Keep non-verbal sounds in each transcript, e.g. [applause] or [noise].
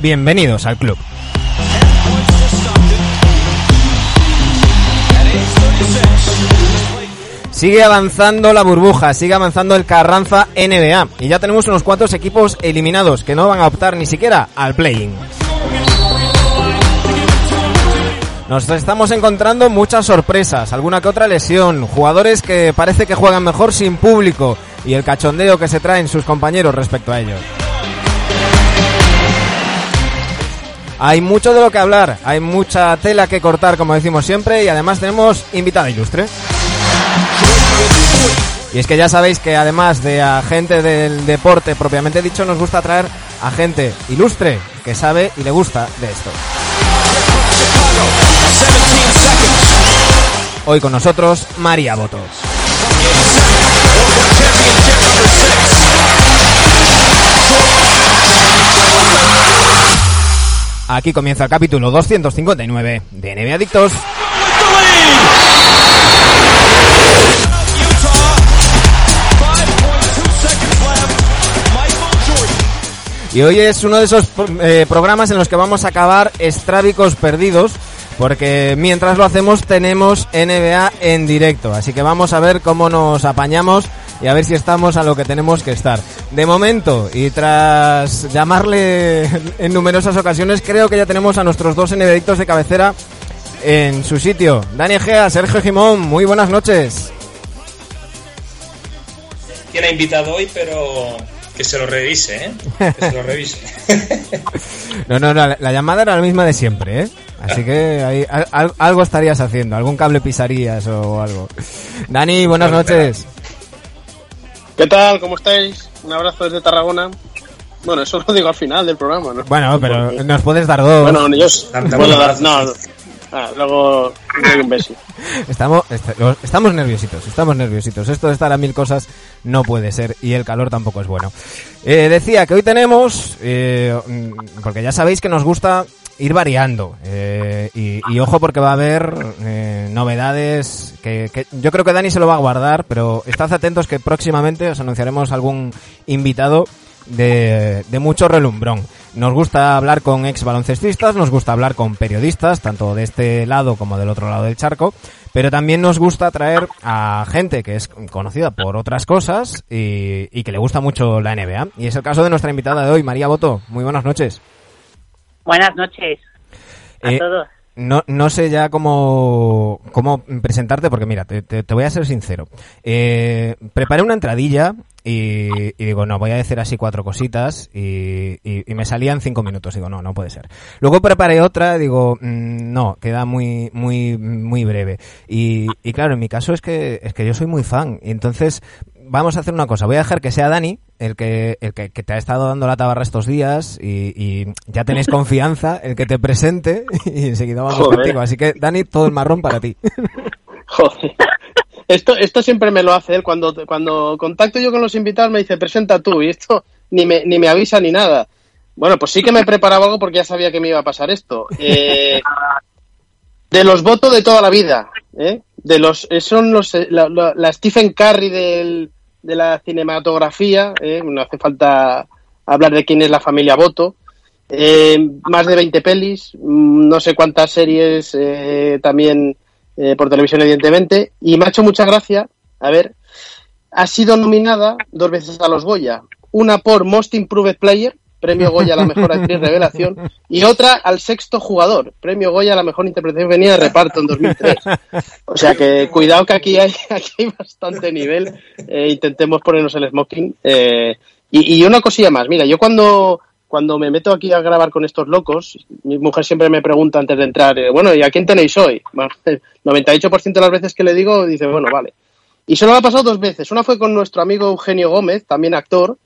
Bienvenidos al club. Sigue avanzando la burbuja, sigue avanzando el Carranza NBA y ya tenemos unos cuantos equipos eliminados que no van a optar ni siquiera al play-in. Nos estamos encontrando muchas sorpresas, alguna que otra lesión, jugadores que parece que juegan mejor sin público y el cachondeo que se traen sus compañeros respecto a ellos. Hay mucho de lo que hablar, hay mucha tela que cortar, como decimos siempre, y además tenemos invitada ilustre. Y es que ya sabéis que además de a gente del deporte propiamente dicho, nos gusta traer a gente ilustre que sabe y le gusta de esto. Hoy con nosotros, María Botos. Aquí comienza el capítulo 259 de NBA Adictos. Y hoy es uno de esos eh, programas en los que vamos a acabar estrábicos perdidos, porque mientras lo hacemos tenemos NBA en directo. Así que vamos a ver cómo nos apañamos y a ver si estamos a lo que tenemos que estar. De momento, y tras llamarle en numerosas ocasiones, creo que ya tenemos a nuestros dos NBAdictos de cabecera en su sitio. Dani Egea, Sergio Jimón, muy buenas noches. ¿Quién ha invitado hoy? Pero que se lo revise, ¿eh? Que se lo revise. [laughs] no, no, no, la llamada era la misma de siempre, ¿eh? Así que ahí, al, algo estarías haciendo, algún cable pisarías o algo. Dani, buenas noches. ¿Qué tal? ¿Cómo estáis? Un abrazo desde Tarragona. Bueno, eso [laughs] lo digo al final del programa, ¿no? Bueno, pero nos puedes dar dos. Bueno, yo [laughs] puedo dar, no, Ah, luego doy un beso. [laughs] Estamos, estamos nerviositos, estamos nerviositos. Esto de estar a mil cosas no puede ser y el calor tampoco es bueno. Eh, decía que hoy tenemos, eh, porque ya sabéis que nos gusta ir variando eh, y, y, ojo porque va a haber eh, novedades que, que, yo creo que Dani se lo va a guardar, pero estad atentos que próximamente os anunciaremos algún invitado de, de mucho relumbrón. Nos gusta hablar con ex baloncestistas, nos gusta hablar con periodistas, tanto de este lado como del otro lado del charco, pero también nos gusta traer a gente que es conocida por otras cosas y, y que le gusta mucho la NBA. Y es el caso de nuestra invitada de hoy, María Boto. Muy buenas noches. Buenas noches a Eh, todos. No, no sé ya cómo, cómo presentarte, porque mira, te, te, te voy a ser sincero. Eh, preparé una entradilla y, y digo, no, voy a decir así cuatro cositas y, y, y me salían cinco minutos. Digo, no, no puede ser. Luego preparé otra, digo, mm, no, queda muy, muy, muy breve. Y, y claro, en mi caso es que, es que yo soy muy fan. Y entonces, vamos a hacer una cosa. Voy a dejar que sea Dani el que, el que, que te ha estado dando la tabarra estos días y, y ya tenéis confianza, el que te presente y enseguida vamos Joder. contigo. Así que, Dani, todo el marrón para ti. Joder. Esto, esto siempre me lo hace él. Cuando, cuando contacto yo con los invitados me dice, presenta tú. Y esto ni me, ni me avisa ni nada. Bueno, pues sí que me preparaba algo porque ya sabía que me iba a pasar esto. Eh, de los votos de toda la vida. ¿eh? De los, eh, son los, eh, la, la- Stephen Curry del, de la cinematografía. ¿eh? No hace falta hablar de quién es la familia Boto. Eh, más de 20 pelis, mm, no sé cuántas series eh, también eh, por televisión, evidentemente. Y me ha hecho mucha gracia, a ver, ha sido nominada dos veces a los Goya. Una por Most Improved Player, premio Goya a la mejor actriz revelación, y otra al sexto jugador, premio Goya a la mejor interpretación femenina de reparto en 2003. O sea que cuidado que aquí hay, [laughs] aquí hay bastante nivel. Eh, intentemos ponernos el smoking. Eh, y, y una cosilla más, mira, yo cuando, cuando me meto aquí a grabar con estos locos, mi mujer siempre me pregunta antes de entrar, eh, bueno, ¿y a quién tenéis hoy? El [laughs] 98% de las veces que le digo, dice, bueno, vale. Y solo me ha pasado dos veces. Una fue con nuestro amigo Eugenio Gómez, también actor,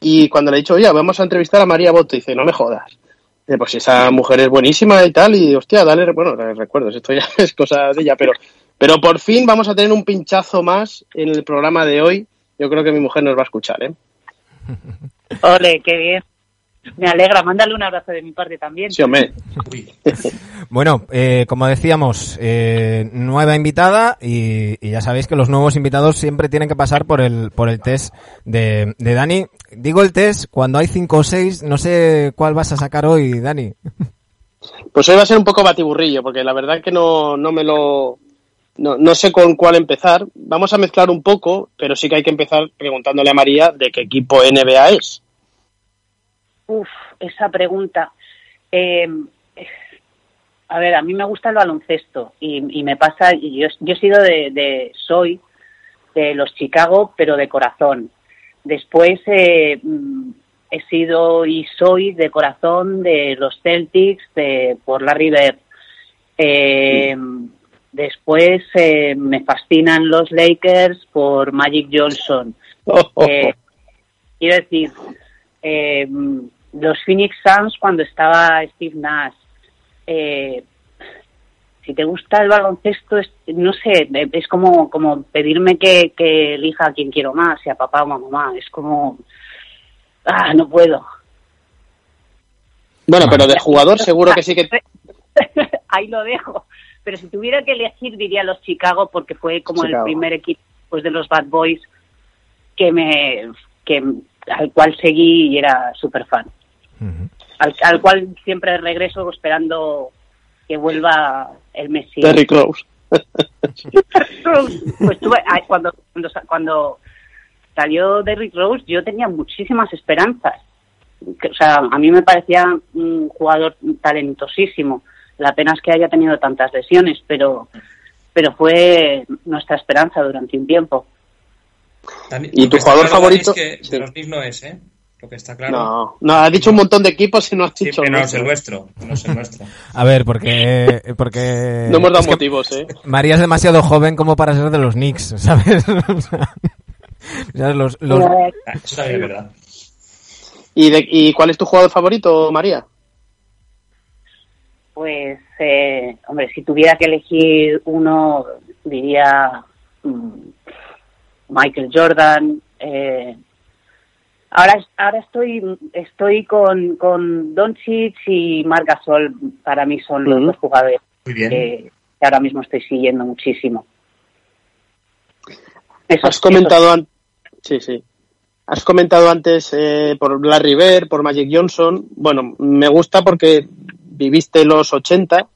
y cuando le he dicho, oye, vamos a entrevistar a María Boto, dice, no me jodas. Dice, pues esa mujer es buenísima y tal, y hostia, dale, bueno, recuerdos, esto ya [laughs] es cosa de ella, pero, pero por fin vamos a tener un pinchazo más en el programa de hoy. Yo creo que mi mujer nos va a escuchar, ¿eh? [laughs] Ole, qué bien. Me alegra, mándale un abrazo de mi parte también. Sí, hombre. [laughs] Bueno, eh, como decíamos, eh, nueva invitada y, y ya sabéis que los nuevos invitados siempre tienen que pasar por el, por el test de, de Dani. Digo el test cuando hay cinco o seis, no sé cuál vas a sacar hoy, Dani. Pues hoy va a ser un poco batiburrillo, porque la verdad que no, no me lo... No, no sé con cuál empezar. Vamos a mezclar un poco, pero sí que hay que empezar preguntándole a María de qué equipo NBA es. Uf, esa pregunta. Eh, a ver, a mí me gusta el baloncesto y, y me pasa, yo, yo he sido de, de, soy de los Chicago, pero de corazón. Después eh, mm, he sido y soy de corazón de los Celtics de, por la River. Eh, después eh, me fascinan los Lakers por Magic Johnson. [laughs] Quiero decir, eh, los Phoenix Suns cuando estaba Steve Nash. Eh, si te gusta el baloncesto, es, no sé, es como, como pedirme que, que elija a quien quiero más, si a papá o a mamá. Es como, ah, no puedo. Bueno, pero de jugador seguro que sí que... [laughs] Ahí lo dejo. Pero si tuviera que elegir, diría los Chicago, porque fue como Chicago. el primer equipo pues, de los Bad Boys que me que al cual seguí y era súper fan. Al, al cual siempre regreso esperando que vuelva el Messi. Derrick Rose. [laughs] pues tuve, cuando, cuando, cuando salió Derrick Rose, yo tenía muchísimas esperanzas. Que, o sea, a mí me parecía un jugador talentosísimo. La pena es que haya tenido tantas lesiones, pero, pero fue nuestra esperanza durante un tiempo. ¿Y tu jugador favorito? Es que Sí. de los Knicks no es, ¿eh? Lo que está claro. No, no, has dicho un montón de equipos y no has Sí, dicho... que no el es el nuestro. No es el nuestro. [laughs] A ver, porque, porque No hemos dado es que motivos, ¿eh? María es demasiado joven como para ser de los Knicks, [laughs] ¿sabes? O sea. [laughs] Los, los- Ah, Eso es verdad. ¿Y, de, ¿Y cuál es tu jugador favorito, María? Pues, eh, hombre, si tuviera que elegir uno, diría mm, Michael Jordan. Eh, ahora, ahora estoy, estoy con, con Doncic y Marc Gasol. Para mí son los dos jugadores Muy bien. que, que ahora mismo estoy siguiendo muchísimo. Esos- Has comentado antes... Sí, sí. Has comentado antes eh, por Larry Bird, por Magic Johnson. Bueno, me gusta porque viviste los 80.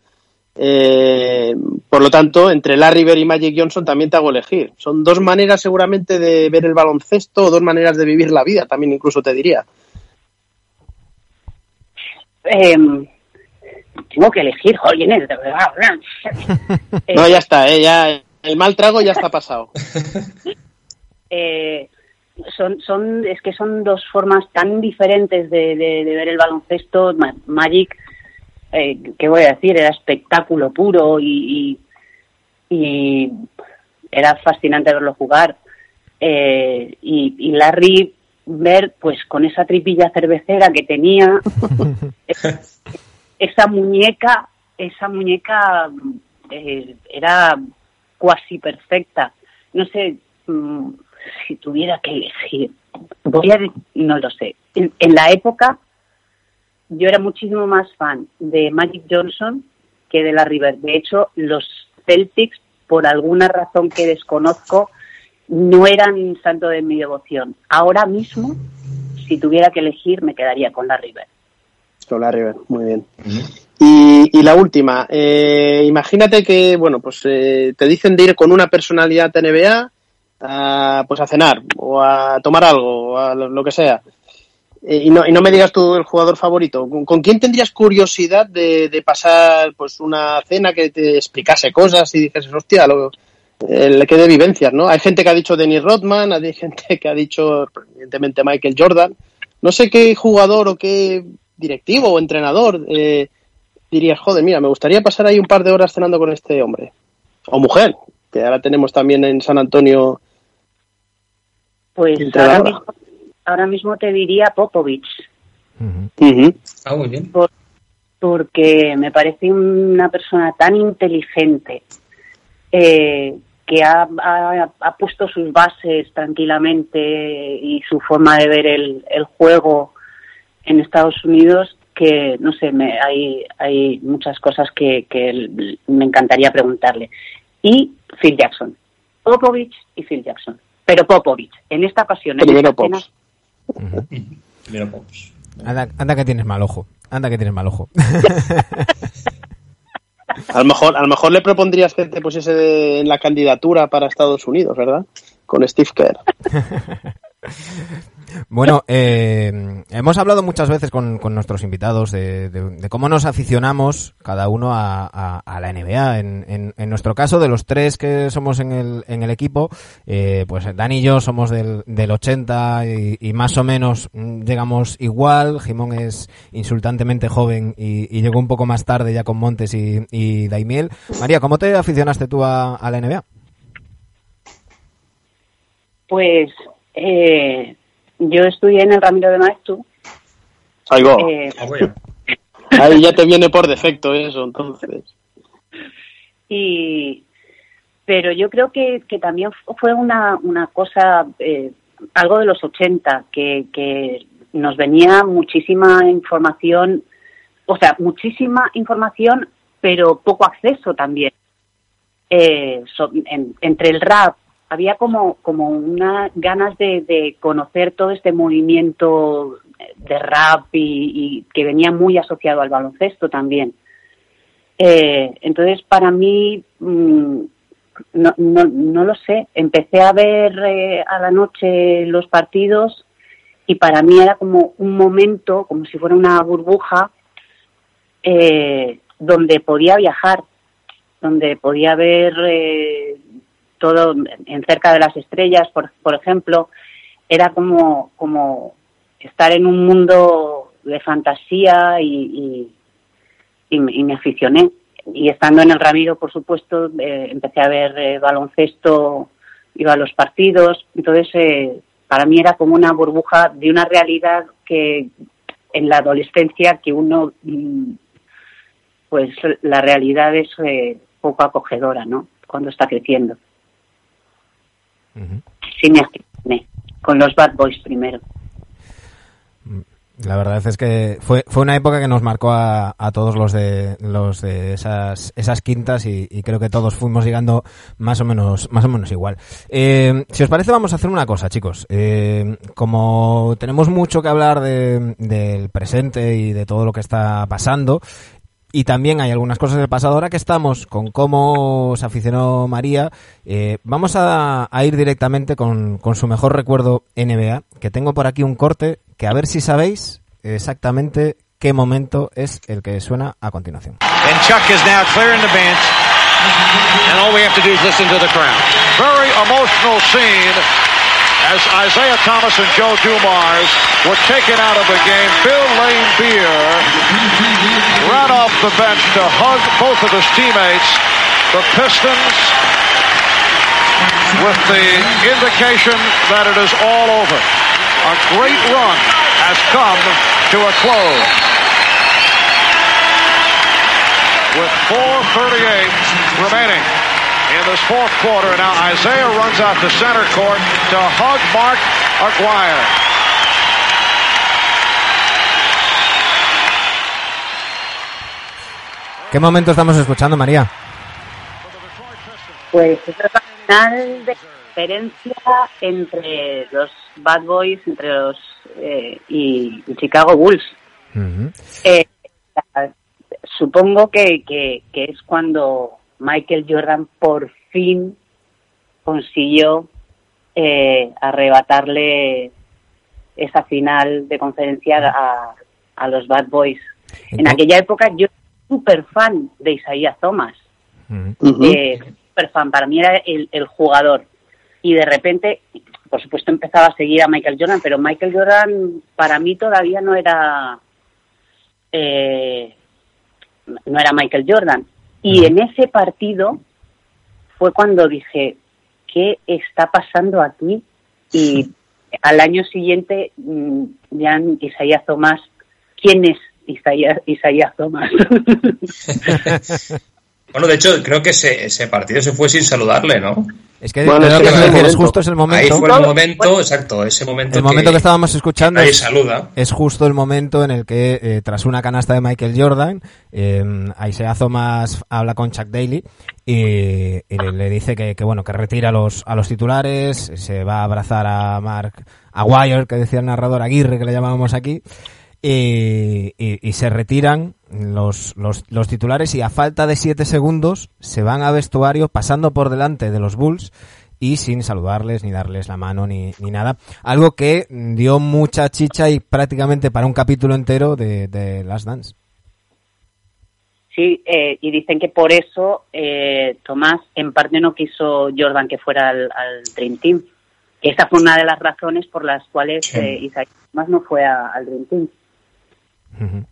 Eh, por lo tanto, entre Larry Bird y Magic Johnson también te hago elegir. Son dos maneras seguramente de ver el baloncesto, o dos maneras de vivir la vida, también incluso te diría. Eh, tengo que elegir, jolines, de verdad. Eh, [laughs] No, ya está, eh, ya el mal trago ya está pasado. [laughs] eh, son, son, es que son dos formas tan diferentes de, de- de ver el baloncesto. Ma- Magic, eh, ¿qué voy a decir? Era espectáculo puro y, y, y era fascinante verlo jugar. Eh, y, y Larry ver, pues con esa tripilla cervecera que tenía, [laughs] esa muñeca, esa muñeca eh, era cuasi perfecta. No sé, mm, si tuviera que elegir, voy a, no lo sé. En, en la época, yo era muchísimo más fan de Magic Johnson que de la River. De hecho, los Celtics, por alguna razón que desconozco, no eran santo de mi devoción. Ahora mismo, si tuviera que elegir, me quedaría con la River. Con Larry Bird, muy bien. Y, y la última, eh, imagínate que, bueno, pues eh, te dicen de ir con una personalidad NBA a, pues a cenar o a tomar algo o a lo, lo que sea. Eh, y, no, y no me digas tú el jugador favorito. ¿Con, con quién tendrías curiosidad de, de pasar pues una cena que te explicase cosas y dices, hostia, lo, el que de vivencias, ¿no? Hay gente que ha dicho Dennis Rodman, hay gente que ha dicho, evidentemente, Michael Jordan. No sé qué jugador o qué directivo o entrenador eh, dirías, joder, mira, me gustaría pasar ahí un par de horas cenando con este hombre. O mujer, que ahora tenemos también en San Antonio. Pues ahora mismo, ahora mismo, te diría Popovich. Ah, muy bien. porque me parece una persona tan inteligente eh, que ha, ha, puesto sus bases tranquilamente y su forma de ver el, el juego en Estados Unidos que, no sé, me, hay, hay muchas cosas que, que me encantaría preguntarle. Y Phil Jackson. Popovich y Phil Jackson. Pero Popovich, en esta ocasión. Primero Pops. Anda, anda que tienes mal ojo. Anda que tienes mal ojo. a lo mejor, a lo mejor le propondrías que te pusiese en la candidatura para Estados Unidos, ¿verdad? Con Steve Kerr. [laughs] Bueno, eh, hemos hablado muchas veces con, nuestros invitados de, cómo nos aficionamos cada uno a, la NBA. En, nuestro caso, de los tres que somos en el, en el equipo, eh, pues Dani y yo somos del, del 80 y, más o menos llegamos igual. Jimón es insultantemente joven y, llegó un poco más tarde ya con Montes y, y Daimiel. María, ¿cómo te aficionaste tú a, la NBA? Pues eh, yo estudié en el Ramiro de Maestro. Eh, ah, Ahí ya te viene por defecto eso, entonces. Y, pero yo creo que, que también fue una, una cosa, eh, algo de los 80, que, que nos venía muchísima información, o sea, muchísima información, pero poco acceso también. Eh, entre el rap, había como, como unas ganas de, conocer todo este movimiento de rap y, que venía muy asociado al baloncesto también. Eh, entonces, para mí, mm, no, no, no, lo sé, empecé a ver eh, a la noche los partidos y para mí era como un momento, como si fuera una burbuja, eh, donde podía viajar, donde podía ver todo en cerca de las estrellas, por, por ejemplo, era como, como estar en un mundo de fantasía y, y, me, aficioné. Y estando en el Ramiro, por supuesto, eh, empecé a ver eh, baloncesto, iba a los partidos, entonces eh, para mí era como una burbuja de una realidad que en la adolescencia que uno, mm, pues la realidad es poco acogedora, ¿no? Cuando está creciendo. Sí me aficioné, con los Bad Boys primero. La verdad es que fue, fue una época que nos marcó a, todos los de los de esas, esas quintas y, creo que todos fuimos llegando más o menos más o menos igual. Eh, si os parece vamos a hacer una cosa, chicos. Eh, como tenemos mucho que hablar del presente y de todo lo que está pasando, y también hay algunas cosas del pasado. Ahora que estamos con cómo se aficionó María, eh, vamos a, ir directamente con, su mejor recuerdo NBA, que tengo por aquí un corte que a ver si sabéis exactamente qué momento es el que suena a continuación. And Chuck is now clearing the bench, and all we have to do is listen to the crowd. Very emotional scene as Isaiah Thomas and Joe Dumars were taken out of the game. Bill Lane Beer ran off the bench to hug both of his teammates. The Pistons with the indication that it is all over. A great run has come to a close. With 4.38 remaining in this fourth quarter. Now Isaiah runs out to center court to hug Mark Aguirre. ¿Qué momento estamos escuchando, María? Pues es la final de diferencia entre los Bad Boys, entre los eh, y, Chicago Bulls. Uh -huh. eh, supongo que, que, que es cuando Michael Jordan por fin consiguió eh, arrebatarle esa final de conferencia a, a los Bad Boys. En aquella época yo era súper fan de Isaiah Thomas. Eh, súper fan, para mí era el, el, jugador. Y de repente, por supuesto, empezaba a seguir a Michael Jordan, pero Michael Jordan para mí todavía no era... Eh, no era Michael Jordan. Y en ese partido fue cuando dije, ¿qué está pasando aquí? Y al año siguiente, mm, ya Isaías Tomás, ¿quién es Isaías, Isaías Tomás? [laughs] Bueno, de hecho, creo que ese, ese partido se fue sin saludarle, ¿no? Es que, Bueno, es que que es el es momento. justo es el Ahí momento. fue el momento, exacto, ese momento, El momento que estábamos escuchando es, saluda. es justo el momento en el que, eh, tras una canasta de Michael Jordan, eh, Isaiah Thomas habla con Chuck Daly y, y le, le dice que, que, bueno, que retira a los, a los titulares, se va a abrazar a Mark Aguirre, que decía el narrador Aguirre, que le llamábamos aquí, y, y- y se retiran los, los, los titulares y a falta de siete segundos se van a vestuario pasando por delante de los Bulls y sin saludarles ni darles la mano ni, ni nada. Algo que dio mucha chicha y prácticamente para un capítulo entero de, de Last Dance. Sí, eh, y dicen que por eso eh, Tomás en parte no quiso Jordan que fuera al, al Dream Team. Esa fue una de las razones por las cuales Sí. eh, Isaiah Thomas no fue a- al Dream Team. Ujú.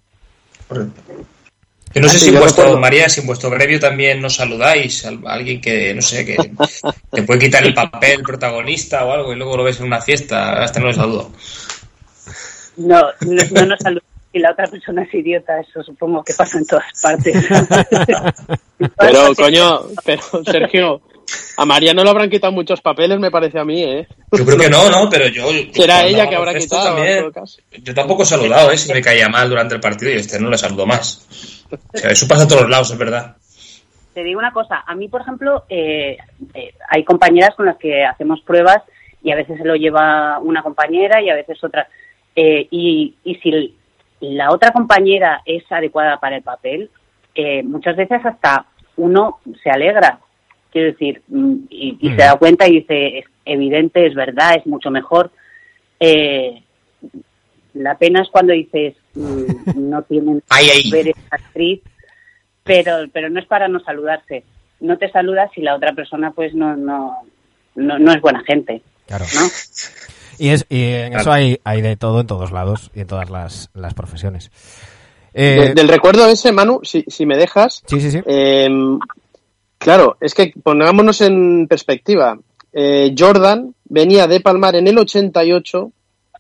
Yo no sé sí, si en vuestro, recuerdo. María, si en vuestro gremio también nos saludáis, a alguien que, no sé, que te puede quitar el papel protagonista o algo y luego lo ves en una fiesta, hasta no le saludo. No, no, no nos saluda. Y la otra persona es idiota, eso supongo que pasa en todas partes. [laughs] Pero, coño, pero Sergio, a María no le habrán quitado muchos papeles, me parece a mí, ¿eh? Yo creo que no, no, pero yo... Será ella que habrá quitado, también- en todo caso. yo tampoco he saludado, ¿eh? Si me caía mal durante el partido y este no le saludo más. O sea, eso pasa a todos los lados, es verdad. Te digo una cosa, a mí, por ejemplo, eh, eh, hay compañeras con las que hacemos pruebas y a veces se lo lleva una compañera y a veces otra. Eh, y, y si la otra compañera es adecuada para el papel, eh, muchas veces hasta uno se alegra, quiero decir, mm, y, y Mm. se da cuenta y dice, es evidente, es verdad, es mucho mejor. Eh, la pena es cuando dices, mm, no tienen [laughs] ahí. ver esa actriz, pero, pero no es para no saludarse. No te saludas si la otra persona pues no, no, no, no es buena gente, Claro. ¿no? Y, es, y en Claro. eso hay, hay de todo en todos lados y en todas las, las profesiones. Eh, De- del recuerdo ese, Manu, si, si me dejas, sí, sí, sí. eh, claro, es que pongámonos en perspectiva. Eh, Jordan venía de palmar en el 88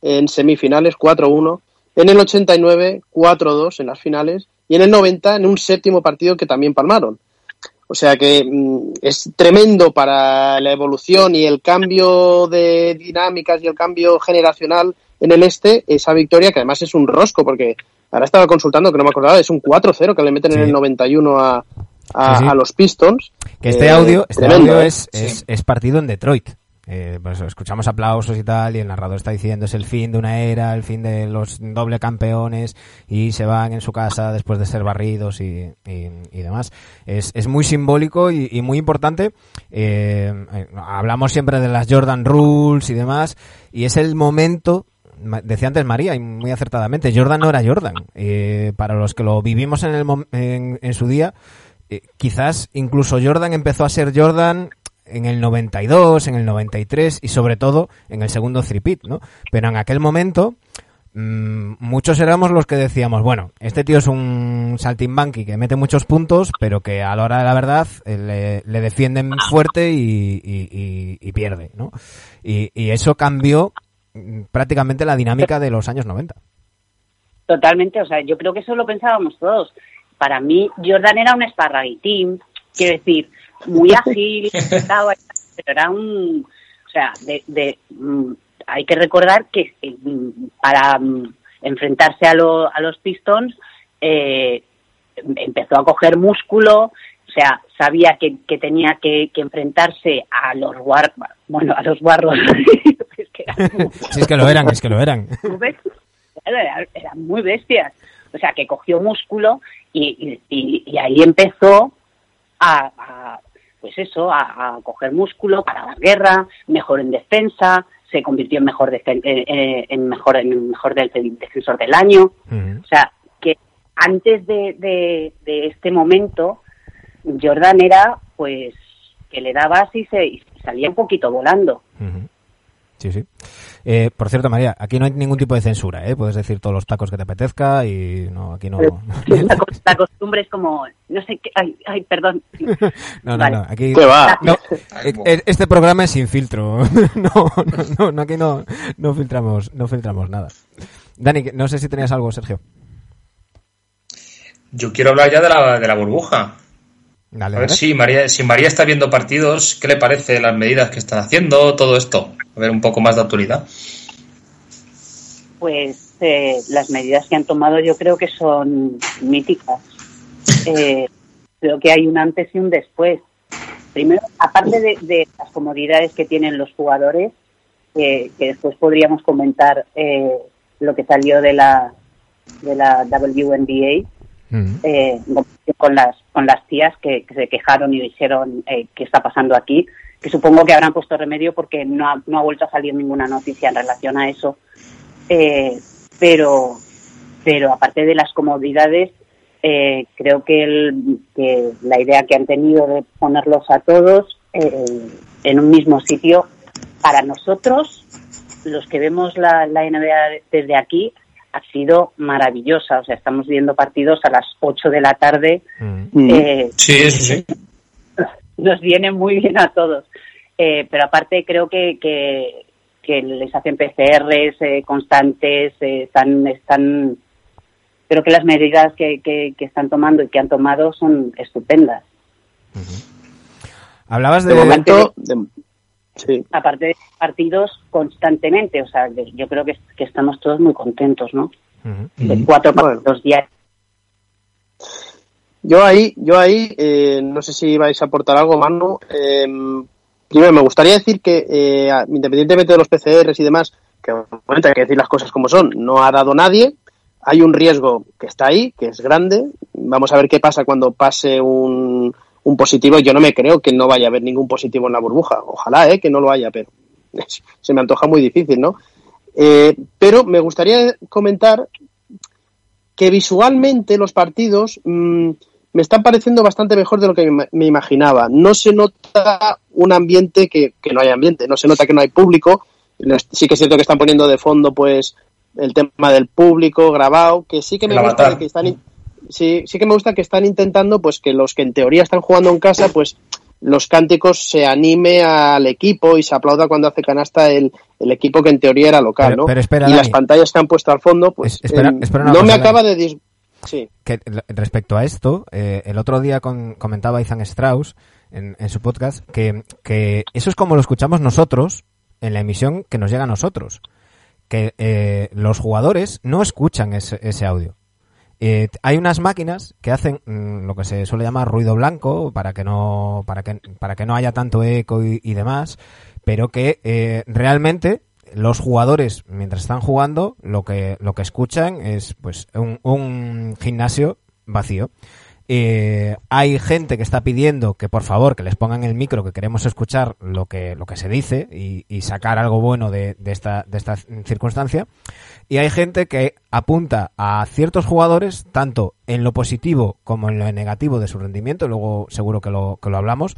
en semifinales 4-1, en el 89 4-2 en las finales y en el 90 en un séptimo partido que también palmaron. O sea que mm, es tremendo para la evolución y el cambio de dinámicas y el cambio generacional en el este esa victoria que además es un rosco porque ahora estaba consultando que no me acordaba, es un 4-0 que le meten Sí. en el 91 a, a, Sí, sí. a los Pistons. Que este Eh, audio, este tremendo, audio ¿eh? es, es, es partido en Detroit. Eh, pues escuchamos aplausos y tal, y el narrador está diciendo es el fin de una era, el fin de los doble campeones, y se van en su casa después de ser barridos y, y, y demás. Es, es muy simbólico y, y muy importante. Eh, eh, hablamos siempre de las Jordan Rules y demás, y es el momento decía antes María, y muy acertadamente, Jordan no era Jordan. Eh, para los que lo vivimos en, el en, en su día, eh, quizás incluso Jordan empezó a ser Jordan en el 92, en el 93 y sobre todo en el segundo three-peat, ¿no? Pero en aquel momento mm, muchos éramos los que decíamos, bueno, este tío es un saltimbanqui que mete muchos puntos, pero que a la hora de la verdad eh, le, defienden fuerte y, pierde, ¿no? Y, y eso cambió mm, prácticamente la dinámica de los años 90. Totalmente, o sea, yo creo que eso lo pensábamos todos. Para mí, Jordan era un esparraguitín, quiero decir, muy [laughs] ágil, pero era un. O sea, de, de, mm, hay que recordar que eh, mm, para mm, enfrentarse a, lo- a los Pistons eh, empezó a coger músculo, o sea, sabía que, que tenía que, que enfrentarse a los war, bueno, a los barros. [laughs] Es que eran [laughs] Si es que lo eran, es que lo. Eran, eran muy bestias. O sea, que cogió músculo y, y- y- ahí empezó a, a, pues eso, a, a coger músculo para la guerra, mejor en defensa, se convirtió en mejor defen- eh, eh, en mejor en mejor del, defensor del año. O sea, que antes de, de, de este momento, Jordan era, pues, que le dabas y se y salía un poquito volando. Sí, sí. Eh, por cierto, María, aquí no hay ningún tipo de censura, ¿eh? Puedes decir todos los tacos que te apetezca y no, aquí no... [laughs] La, cos- la costumbre es como, no sé qué, ay, ay, perdón. [laughs] No, no, Vale. no, aquí... ¿Qué va? No, eh, eh, este programa es sin filtro. [laughs] No, no, no, no, aquí no, no filtramos, no filtramos nada. Dani, no sé si tenías algo, Sergio. Yo quiero hablar ya de la, de la burbuja. Dale, A ver si María, si María está viendo partidos, ¿qué le parece las medidas que están haciendo? Todo esto. A ver un poco más de actualidad. Pues eh, las medidas que han tomado yo creo que son míticas. [laughs] Eh, creo que hay un antes y un después. Primero, aparte de, de las comodidades que tienen los jugadores, eh, que después podríamos comentar eh, lo que salió de la de la WNBA, Mm. eh, con las con las tías que, se quejaron y dijeron eh, qué está pasando aquí, que supongo que habrán puesto remedio porque no ha, no ha vuelto a salir ninguna noticia en relación a eso. Eh, pero pero aparte de las comodidades, eh, creo que, el- que la idea que han tenido de ponerlos a todos eh, en un mismo sitio, para nosotros, los que vemos la, la NBA desde aquí, ha sido maravillosa. O sea, estamos viendo partidos a las 8 de la tarde. Mm. Eh, Sí, eso sí. nos viene muy bien a todos. Eh, pero aparte creo que, que, que les hacen PCRs eh, constantes, eh, están, están, creo que las medidas que, que, que están tomando y que han tomado son estupendas. Hablabas De de... momento, de- sí. Aparte de partidos constantemente, o sea, de- yo creo que, que estamos todos muy contentos, ¿no? De cuatro Bueno. partidos diarios. Yo ahí, yo ahí, eh, no sé si vais a aportar algo, Manu. Eh, primero, me gustaría decir que, eh, independientemente de los PCRs y demás, que obviamente hay que decir las cosas como son, no ha dado nadie. Hay un riesgo que está ahí, que es grande. Vamos a ver qué pasa cuando pase un, un positivo. Yo no me creo que no vaya a haber ningún positivo en la burbuja. Ojalá, eh, que no lo haya, pero [laughs] se me antoja muy difícil, ¿no? Eh, pero me gustaría comentar que visualmente los partidos mm, me están pareciendo bastante mejor de lo que me, imaginaba. No se nota un ambiente que, que no hay ambiente, no se nota que no hay público. Sí que es cierto que están poniendo de fondo pues el tema del público grabado, que sí que me gusta que están sí, sí que me gusta que están intentando pues que los que en teoría están jugando en casa pues los cánticos se anime al equipo y se aplauda cuando hace canasta el, el equipo que en teoría era local, Pero- ¿no? pero espera, y Dani. las pantallas que han puesto al fondo, pues espera- em, espera no cosa, me Dani. acaba de sí. que respecto a esto, eh, el otro día con- comentaba Ethan Strauss en, en su podcast que, que eso es como lo escuchamos nosotros en la emisión que nos llega a nosotros. Que eh, los jugadores no escuchan ese, ese audio. Eh, hay unas máquinas que hacen mm, lo que se suele llamar ruido blanco para que no para que para que no haya tanto eco y, y demás, pero que eh, realmente los jugadores mientras están jugando lo que lo que escuchan es pues un, un gimnasio vacío. Eh, hay gente que está pidiendo que por favor que les pongan el micro que queremos escuchar lo que lo que se dice y, y sacar algo bueno de, de esta de esta circunstancia. Y hay gente que apunta a ciertos jugadores tanto en lo positivo como en lo negativo de su rendimiento. Luego seguro que lo que lo hablamos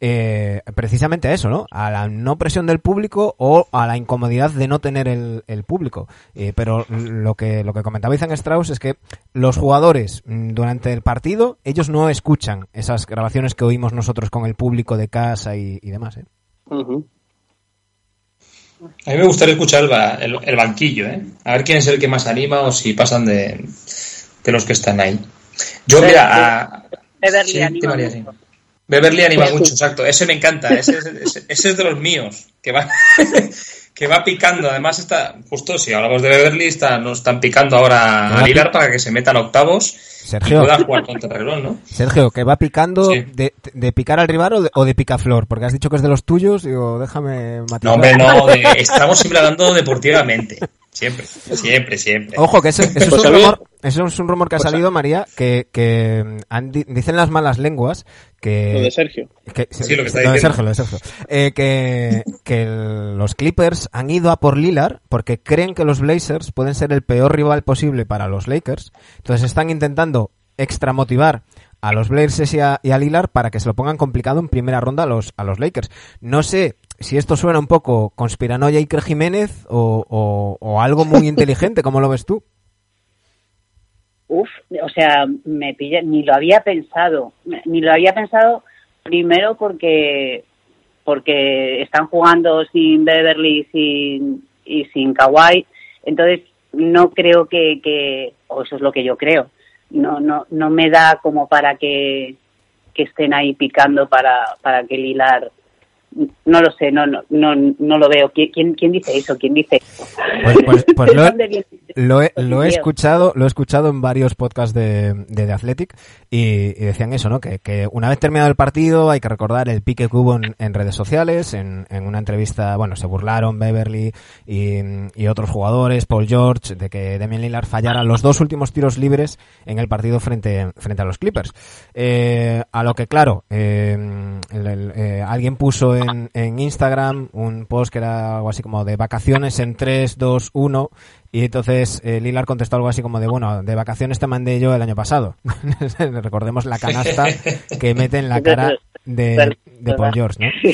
eh, precisamente a eso, ¿no? A la no presión del público o a la incomodidad de no tener el, el público. Eh, pero lo que, lo que comentaba Ethan Strauss es que los jugadores mm, durante el partido, ellos no escuchan esas grabaciones que oímos nosotros con el público de casa y, y demás, ¿eh? A mí me gustaría escuchar el, ba- el- el banquillo, ¿eh? A ver quién es el que más anima o si pasan de, de los que están ahí. Yo, mira, a... Sí, anima María, sí. Beverly anima mucho, exacto. Ese me encanta. Ese, es- ese- ese es de los míos. Que va, [laughs] que va picando. Además, está, justo si hablamos de Beverly, está, nos están picando ahora a Lilar para que se metan octavos y Sergio, pueda jugar contra el reloj, ¿no? Sergio, que va picando Sí. de, de picar al rival o de, o de picaflor, porque has dicho que es de los tuyos, digo, déjame matizar. No, hombre, no. de- [laughs] estamos siempre hablando deportivamente. Siempre, siempre, siempre. Ojo, que ese, ese es Pues un rumor, eso es un rumor que ha Pues a- salido, María, que, que mm, han di- dicen las malas lenguas que... Lo de Sergio. que- Sí, lo que está de diciendo. Sergio, lo de Sergio. Eh, que, que el- los Clippers han ido a por Lillard porque creen que los Blazers pueden ser el peor rival posible para los Lakers. Entonces están intentando extramotivar a los Blazers y a, y a Lillard para que se lo pongan complicado en primera ronda a los, a los Lakers. No sé si esto suena un poco conspiranoia Iker Jiménez o, o, o algo muy [laughs] inteligente, ¿cómo lo ves tú? Uf, o sea, me pilla, ni lo había pensado, ni lo había pensado primero porque porque están jugando sin Beverly sin, y sin Kawhi, entonces no creo que, que, o eso es lo que yo creo, no, no, no me da como para que, que estén ahí picando para, para que Lilar no lo sé, no, no, no, no lo veo. ¿Quién, quién dice eso? ¿Quién dice? Pues, pues, [laughs] pues lo, lo, he, lo, he, escuchado, lo he escuchado en varios podcasts de, de The Athletic y, y, decían eso, ¿no? Que, que, una vez terminado el partido hay que recordar el pique que hubo en, en redes sociales, en, en, una entrevista, bueno, se burlaron Beverly y, y, otros jugadores, Paul George, de que Damian Lillard fallara los dos últimos tiros libres en el partido frente, frente a los Clippers. Eh, a lo que, claro, eh, el, el, eh, alguien puso en, en, Instagram un post que era algo así como de vacaciones en 3, 2, 1 y entonces eh, Lilar contestó algo así como de, bueno, de vacaciones te mandé yo el año pasado. [laughs] Recordemos la canasta que mete en la cara de, de Paul George, ¿no? [laughs]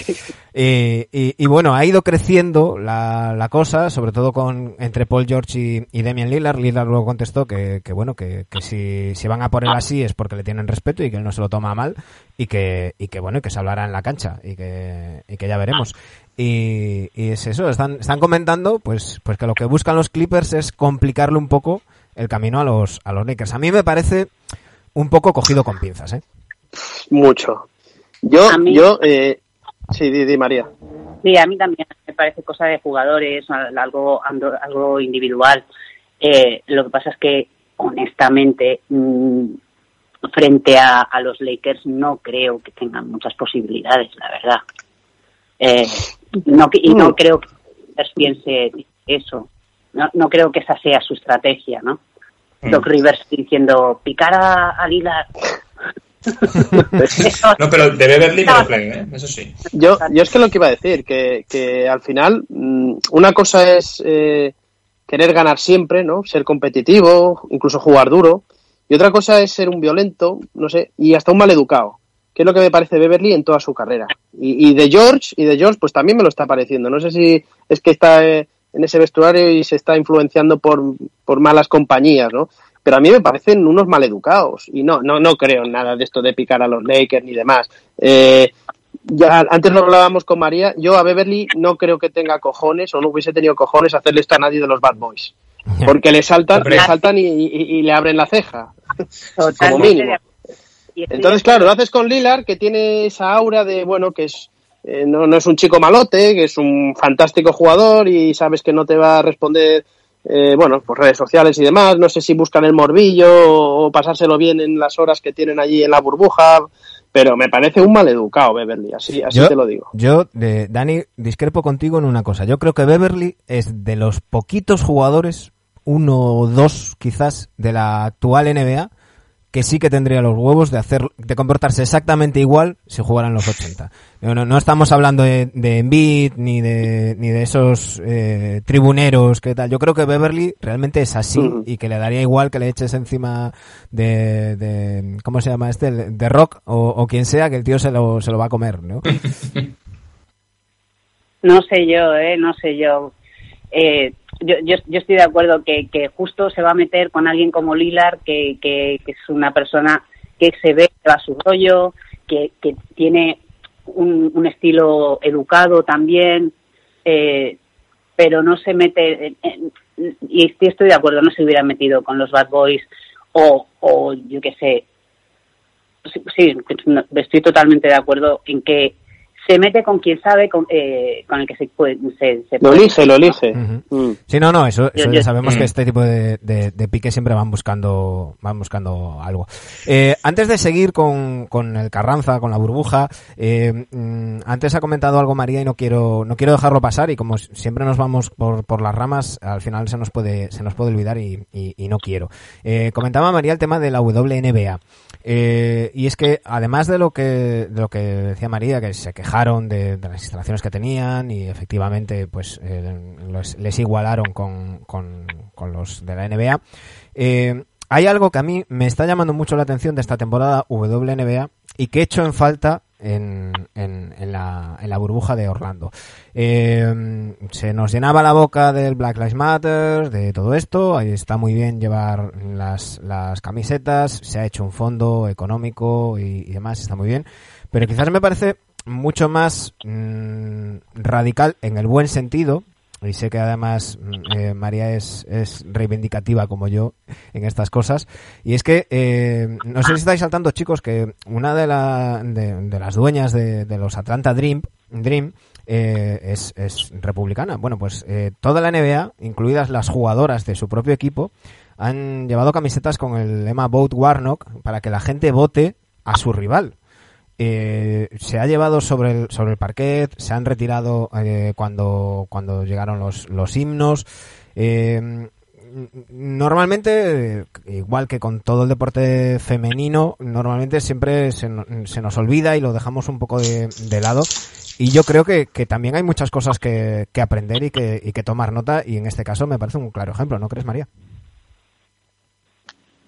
Y, y, y, bueno, ha ido creciendo la, la, cosa, sobre todo con entre Paul George y, y Damian Lillard. Lillard luego contestó que, que bueno, que, que si, si, van a por él así es porque le tienen respeto y que él no se lo toma mal y que, y que bueno, que se hablará en la cancha y que, y que ya veremos. Y, y es eso, están, están comentando pues, pues que lo que buscan los Clippers es complicarle un poco el camino a los, a los Lakers. A mí me parece un poco cogido con pinzas, ¿eh? Mucho. Yo, mí, yo, eh, sí, di, di, María. Sí, a mí también me parece cosa de jugadores, algo, algo individual. Eh, lo que pasa es que, honestamente, mmm, frente a, a, los Lakers no creo que tengan muchas posibilidades, la verdad. Eh, no, y no creo que piense eso. No, no creo que esa sea su estrategia, ¿no? Mm. Doc Rivers diciendo, picar a, a Lillard [laughs] no, pero de Beverly me lo play, ¿eh? eso sí. Yo, yo es que lo que iba a decir, que, que al final mm, una cosa es eh, querer ganar siempre, ¿no? Ser competitivo, incluso jugar duro, y otra cosa es ser un violento, no sé, y hasta un maleducado, que es lo que me parece Beverly en toda su carrera. Y, y de George, y de George, pues también me lo está pareciendo. No sé si es que está eh, en ese vestuario y se está influenciando por, por malas compañías, ¿no? Pero a mí me parecen unos maleducados y no, no, no creo en nada de esto de picar a los Lakers ni demás. Eh, ya antes lo hablábamos con María, yo a Beverly no creo que tenga cojones o no hubiese tenido cojones hacerle esto a nadie de los Bad Boys. Porque le saltan, le saltan y, y, y, le abren la ceja. como mínimo. Entonces, claro, lo haces con Lillard, que tiene esa aura de, bueno, que es, eh, no, no es un chico malote, que es un fantástico jugador y sabes que no te va a responder eh, bueno, por redes sociales y demás. No sé si buscan el morbillo o pasárselo bien en las horas que tienen allí en la burbuja, pero me parece un maleducado Beverly, así, así yo, te lo digo. Yo, de, Dani, discrepo contigo en una cosa. Yo creo que Beverly es de los poquitos jugadores, uno o dos quizás, de la actual NBA, que sí que tendría los huevos de hacer, de comportarse exactamente igual si jugaran los 80. No, no, estamos hablando de, de Embiid ni de, ni de esos eh, tribuneros que tal. Yo creo que Beverly realmente es así uh -huh. y que le daría igual que le eches encima de, de ¿cómo se llama este? De Rock o, o quien sea que el tío se lo, se lo va a comer, ¿no? [laughs] no sé yo, eh, no sé yo. Eh, yo, yo, yo, estoy de acuerdo que, justo se va a meter con alguien como Lilar, que, que, es una persona que se ve a su rollo, que, que tiene un, un, estilo educado también, eh, pero no se mete, en, y estoy de acuerdo, no se hubiera metido con los Bad Boys o, o yo qué sé, sí, estoy totalmente de acuerdo en que se mete con quien sabe con, eh, con el que se puede se, se lo elige lo elige uh -huh. mm. sí no no eso, eso yo, ya yo, sabemos mm. que este tipo de, de, de, pique siempre van buscando van buscando algo eh, antes de seguir con, con el Carranza con la burbuja eh, mm, antes ha comentado algo María y no quiero no quiero dejarlo pasar y como siempre nos vamos por, por las ramas al final se nos puede se nos puede olvidar y, y, y no quiero eh, comentaba María el tema de la WNBA eh, y es que además de lo que de lo que decía María que se quejaron de, de las instalaciones que tenían y efectivamente pues eh, los, les igualaron con, con, con, los de la NBA eh, hay algo que a mí me está llamando mucho la atención de esta temporada WNBA y que he hecho en falta en, en, la, en la burbuja de Orlando. Eh, se nos llenaba la boca del Black Lives Matter, de todo esto, ahí está muy bien llevar las, las camisetas, se ha hecho un fondo económico y, demás, está muy bien, pero quizás me parece mucho más mm, radical en el buen sentido, y sé que además mm, eh, María es, es, reivindicativa como yo en estas cosas. Y es que, eh, no sé si estáis saltando, chicos, que una de, la, de, las dueñas de, los Atlanta Dream, Dream eh, es, es, republicana. Bueno, pues eh, toda la NBA, incluidas las jugadoras de su propio equipo, han llevado camisetas con el lema Vote Warnock para que la gente vote a su rival. Eh, se ha llevado sobre el, sobre el parquet, se han retirado eh, cuando, cuando llegaron los, los himnos. Eh, normalmente, igual que con todo el deporte femenino, normalmente siempre se, se nos olvida y lo dejamos un poco de, de lado. Y yo creo que, que, también hay muchas cosas que, que aprender y que, y que tomar nota, y en este caso me parece un claro ejemplo, ¿no crees, María?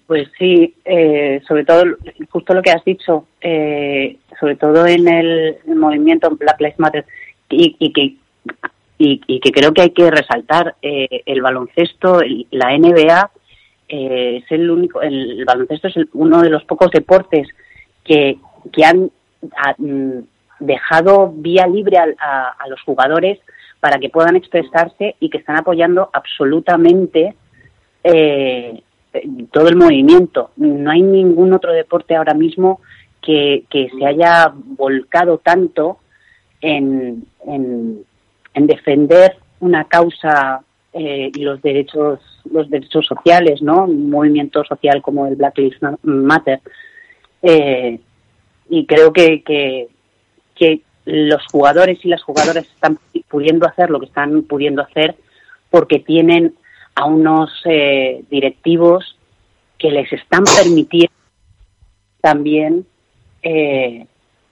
Pues sí, eh, sobre todo, justo lo que has dicho, eh, sobre todo en el, movimiento Black Lives Matter, y, y que y, y, que creo que hay que resaltar eh, el baloncesto, la NBA eh, es el único, el, baloncesto es uno de los pocos deportes que, que han mm, dejado vía libre a, a, los jugadores para que puedan expresarse y que están apoyando absolutamente eh, todo el movimiento. No hay ningún otro deporte ahora mismo que, que se haya volcado tanto en, en, en defender una causa eh, y los derechos los derechos sociales, ¿no? Un movimiento social como el Black Lives Matter. Eh, y creo que, que los jugadores y las jugadoras están pudiendo hacer lo que están pudiendo hacer porque tienen a unos eh, directivos que les están permitiendo también eh,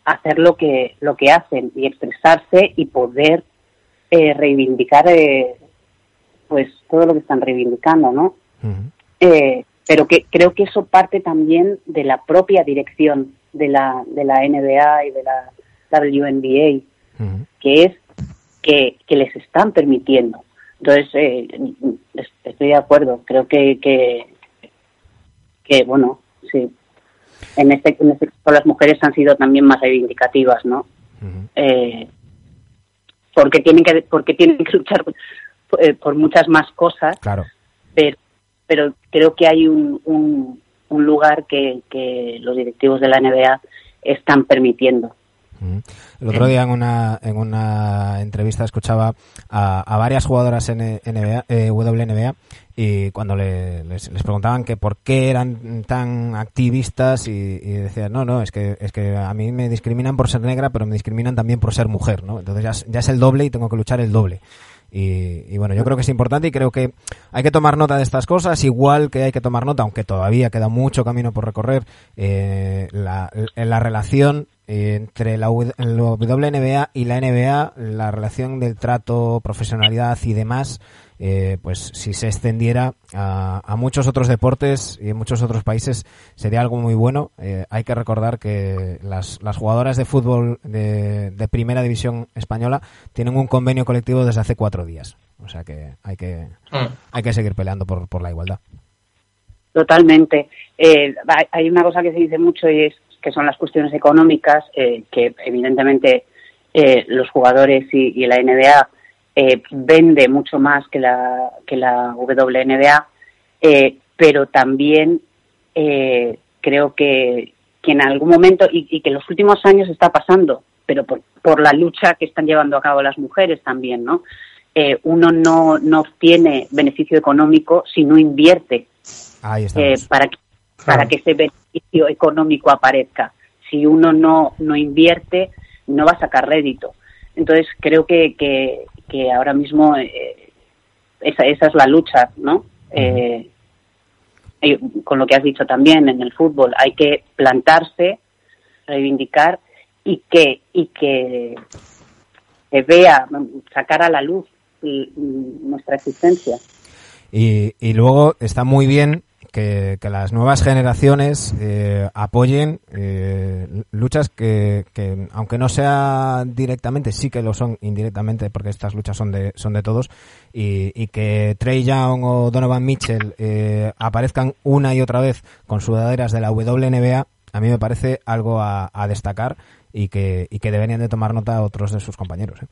hacer lo que lo que hacen y expresarse y poder eh, reivindicar eh, pues todo lo que están reivindicando no uh -huh. pero que creo que eso parte también de la propia dirección de la de la NBA y de la WNBA uh -huh. que es que, que les están permitiendo entonces, eh, estoy de acuerdo. Creo que, que, que bueno, sí. En este, en este caso las mujeres han sido también más reivindicativas, ¿no? Uh -huh. eh, porque tienen que porque tienen que luchar eh, por muchas más cosas. Claro. Pero, pero creo que hay un, un, un lugar que, que los directivos de la NBA están permitiendo. El otro día en una, en una entrevista escuchaba a, a varias jugadoras en NBA, eh, WNBA y cuando le, les, les, preguntaban que por qué eran tan activistas y, y, decían no no es que es que a mí me discriminan por ser negra pero me discriminan también por ser mujer no entonces ya, ya es el doble y tengo que luchar el doble y, y, bueno, yo creo que es importante y creo que hay que tomar nota de estas cosas, igual que hay que tomar nota, aunque todavía queda mucho camino por recorrer, eh, la, la relación entre la WNBA y la NBA, la relación del trato, profesionalidad y demás, eh, pues si se extendiera a, a, muchos otros deportes y en muchos otros países sería algo muy bueno. Eh, hay que recordar que las, las jugadoras de fútbol de, de, primera división española tienen un convenio colectivo desde hace cuatro días. O sea que hay que, mm. hay que seguir peleando por, por la igualdad. Totalmente. Eh, hay una cosa que se dice mucho y es que son las cuestiones económicas, eh, que evidentemente eh, los jugadores y, y la NBA eh, vende mucho más que la, que la WNBA, eh, pero también eh, creo que, que, en algún momento, y, y, que en los últimos años está pasando, pero por, por la lucha que están llevando a cabo las mujeres también, ¿no? Eh, uno no, no obtiene beneficio económico si no invierte eh, para, que, para que ese beneficio económico aparezca. Si uno no, no invierte, no va a sacar rédito. Entonces creo que, que, que ahora mismo eh, esa, esa es la lucha, ¿no? Eh, con lo que has dicho también en el fútbol, hay que plantarse, reivindicar y que y que se vea, sacar a la luz nuestra existencia. Y, y luego está muy bien que, las nuevas generaciones eh, apoyen eh, luchas que, que, aunque no sea directamente, sí que lo son indirectamente, porque estas luchas son de, son de todos, y, y que Trey Young o Donovan Mitchell eh, aparezcan una y otra vez con sudaderas de la WNBA, a mí me parece algo a, a destacar y que, y que deberían de tomar nota otros de sus compañeros. ¿eh?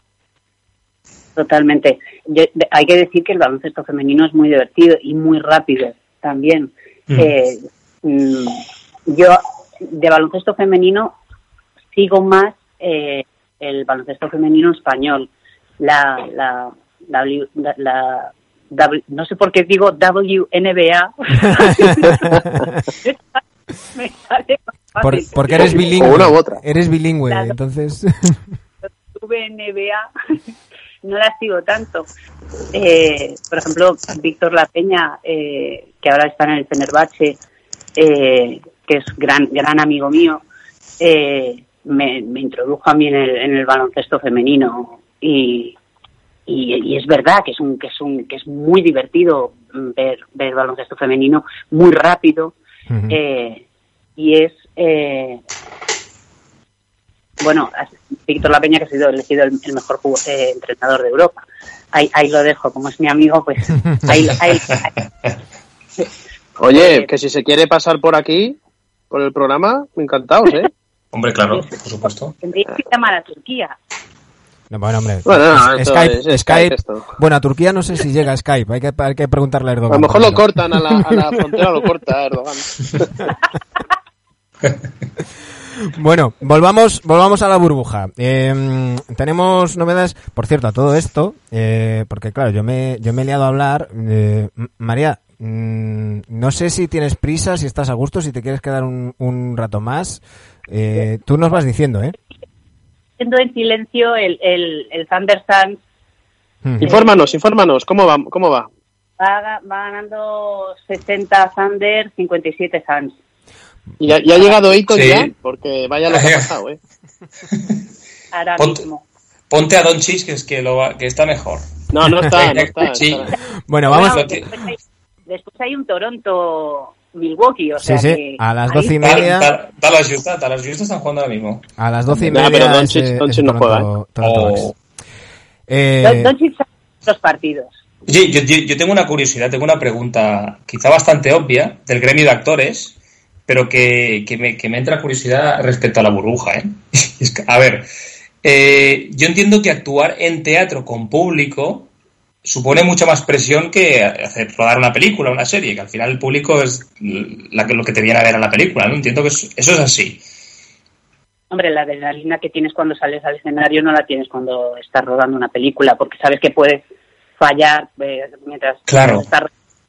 Totalmente. Yo, hay que decir que el baloncesto femenino es muy divertido y muy rápido también. Mm. Eh, mm, yo de baloncesto femenino sigo más eh, el baloncesto femenino español. La, la, la, no sé por qué digo WNBA. Me sale por, porque eres bilingüe. O una u otra. Eres bilingüe, entonces. WNBA no la sigo tanto. Eh, por ejemplo, Víctor La Peña, eh, que ahora está en el Fenerbahce, eh, que es gran gran amigo mío, eh, me, me, introdujo a mí en el, en el baloncesto femenino y, y, y, es verdad que es un que es un que es muy divertido ver ver el baloncesto femenino muy rápido uh -huh. y es bueno, Víctor La Peña, que ha sido elegido el, el mejor eh, entrenador de Europa. Ahí, ahí, lo dejo, como es mi amigo, pues [laughs] ahí, ahí, ahí. Oye, que si se quiere pasar por aquí, por el programa, encantados, ¿eh? [laughs] Hombre, claro, por supuesto. Tendría que llamar a Turquía. No, bueno, hombre. Bueno, no, es, Skype, es, Skype. Bueno, a Turquía no sé si llega Skype. Hay que, hay que preguntarle a Erdogan. A lo mejor lo cortan a la, a la frontera, lo corta [laughs] Erdogan. Bueno, volvamos, volvamos a la burbuja. Eh, tenemos novedades, por cierto, a todo esto, eh, porque claro, yo me, yo me he liado a hablar. Eh, María, mmm, no sé si tienes prisa, si estás a gusto, si te quieres quedar un, un rato más. Eh, tú nos vas diciendo, ¿eh? Siendo en silencio el, el, el Thunder Suns. Hmm. Infórmanos, infórmanos, ¿cómo va? ¿Cómo va? Va, va ganando 60 Thunder, 57 Suns. ¿Y ha, y ha llegado Ayton sí. ya? Porque vaya lo que ha pasado, ¿eh? [laughs] Ahora ponte, mismo. Ponte a Don Chis, que, es que, lo va, que está mejor. No, no está, [laughs] no está. sí. está. Bueno, vamos. Bueno, después, hay, después hay un Toronto Milwaukee, o sea sí, sí. que a las doce y media. Dallas Utah, Dallas Utah están jugando ahora mismo. A las doce y media. No, pero Doncic, Doncic no juega. Toronto, Toronto Oh. eh, Doncic los partidos. Sí, yo, yo, yo tengo una curiosidad, tengo una pregunta quizá bastante obvia del gremio de actores, pero que, que, me, que me entra curiosidad respecto a la burbuja. ¿eh? [laughs] Es que, a ver, eh, yo entiendo que actuar en teatro con público supone mucha más presión que hacer rodar una película, una serie, que al final el público es la que, lo que te viene a ver a la película, ¿no? Entiendo que eso, eso es así. Hombre, la adrenalina que tienes cuando sales al escenario no la tienes cuando estás rodando una película, porque sabes que puedes fallar eh, mientras claro. estás,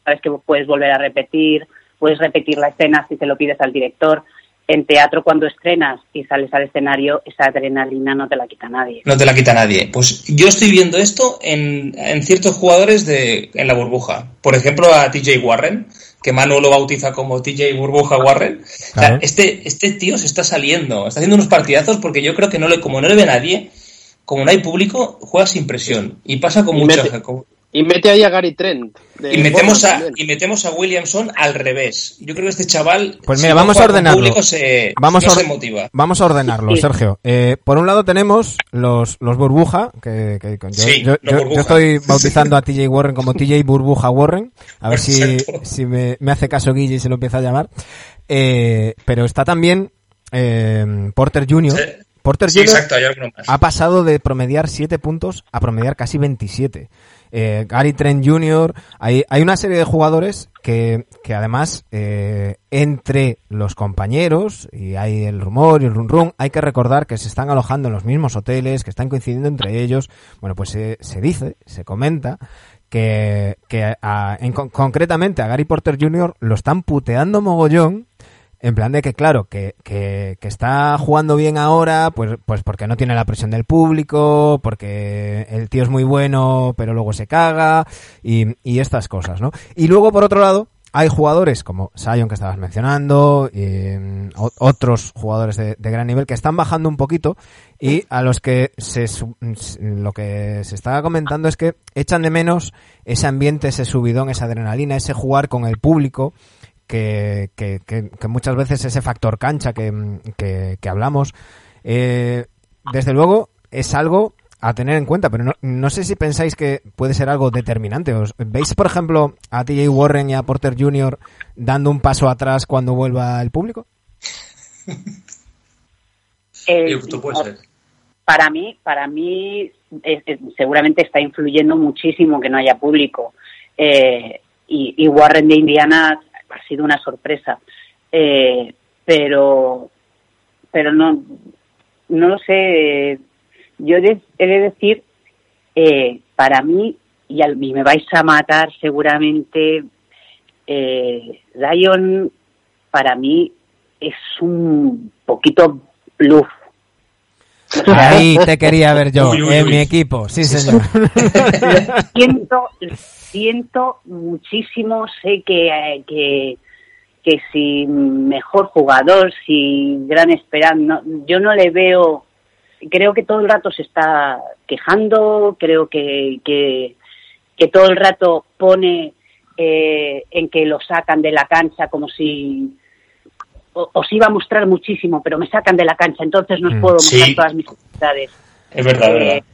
sabes que puedes volver a repetir, puedes repetir la escena si te lo pides al director. En teatro, cuando estrenas y sales al escenario, esa adrenalina no te la quita nadie. No te la quita nadie. Pues yo estoy viendo esto en, en ciertos jugadores de, en la burbuja. Por ejemplo, a TJ Warren, que Manu lo bautiza como TJ Burbuja Warren. Claro. O sea, este, este tío se está saliendo, está haciendo unos partidazos porque yo creo que no le, como no le ve nadie, como no hay público, juega sin presión. Y pasa con y mucha mete, y mete ahí a Gary Trent. Y metemos, a, y metemos a Williamson al revés. Yo creo que este chaval. Pues mira, si vamos no a ordenarlo. Se, vamos, no a se motiva. vamos a ordenarlo, sí. Sergio. Eh, por un lado tenemos los, los burbuja, que, que yo, sí, yo, yo, burbuja. yo, estoy bautizando a TJ Warren como TJ Burbuja Warren. A ver si, si me, me, hace caso Guille y se lo empieza a llamar. Eh, pero está también eh, Porter Jr. Sí. Porter sí, Jr. Exacto, ha pasado de promediar 7 puntos a promediar casi 27. Eh, Gary Trent Jr., hay, hay una serie de jugadores que, que además eh, entre los compañeros, y hay el rumor y el run run, hay que recordar que se están alojando en los mismos hoteles, que están coincidiendo entre ellos. Bueno, pues se, se dice, se comenta que, que a, en, concretamente a Gary Porter Jr. lo están puteando mogollón en plan de que, claro, que, que, que, está jugando bien ahora, pues, pues porque no tiene la presión del público, porque el tío es muy bueno, pero luego se caga, y, y estas cosas, ¿no? Y luego, por otro lado, hay jugadores como Sion que estabas mencionando, y otros jugadores de, de, gran nivel que están bajando un poquito y a los que se, lo que se está comentando es que echan de menos ese ambiente, ese subidón, esa adrenalina, ese jugar con el público que, que, muchas veces ese factor cancha que, que hablamos, eh, desde luego es algo a tener en cuenta, pero no, no, sé si pensáis que puede ser algo determinante. ¿Os, ¿Veis, por ejemplo, a TJ Warren y a Porter Jr. dando un paso atrás cuando vuelva el público? [laughs] Eh, para mí, para mí seguramente está influyendo muchísimo que no haya público. Eh, y, Warren de Indiana ha sido una sorpresa. Eh, pero, pero no, no lo sé. Yo he de decir, eh, para mí, y, al, me vais a matar seguramente, eh, Zion para mí es un poquito bluff. Ahí [laughs] te quería ver yo, en mi equipo, sí señor. siento, siento muchísimo, sé que, que, que si mejor jugador, si gran esperanza, yo no le veo, creo que todo el rato se está quejando, creo que, que, todo el rato pone eh, en que lo sacan de la cancha como si os iba a mostrar muchísimo, pero me sacan de la cancha, entonces no os mm. puedo mostrar todas mis cualidades. Es verdad, verdad. Eh,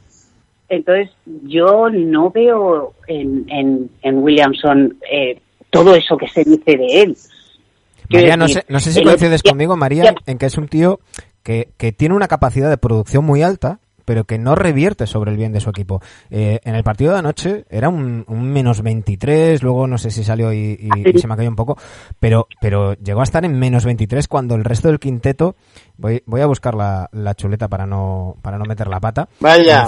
entonces, yo no veo en, en, en Williamson eh, todo eso que se dice de él. María, no sé, no sé si coincides conmigo, María, en que es un tío que, que tiene una capacidad de producción muy alta, pero que no revierte sobre el bien de su equipo. Eh, en el partido de anoche era un, menos 23, luego no sé si salió y, se me cayó un poco, pero, pero llegó a estar en menos 23 cuando el resto del quinteto, voy, voy a buscar la, la chuleta para no, para no meter la pata. Vaya,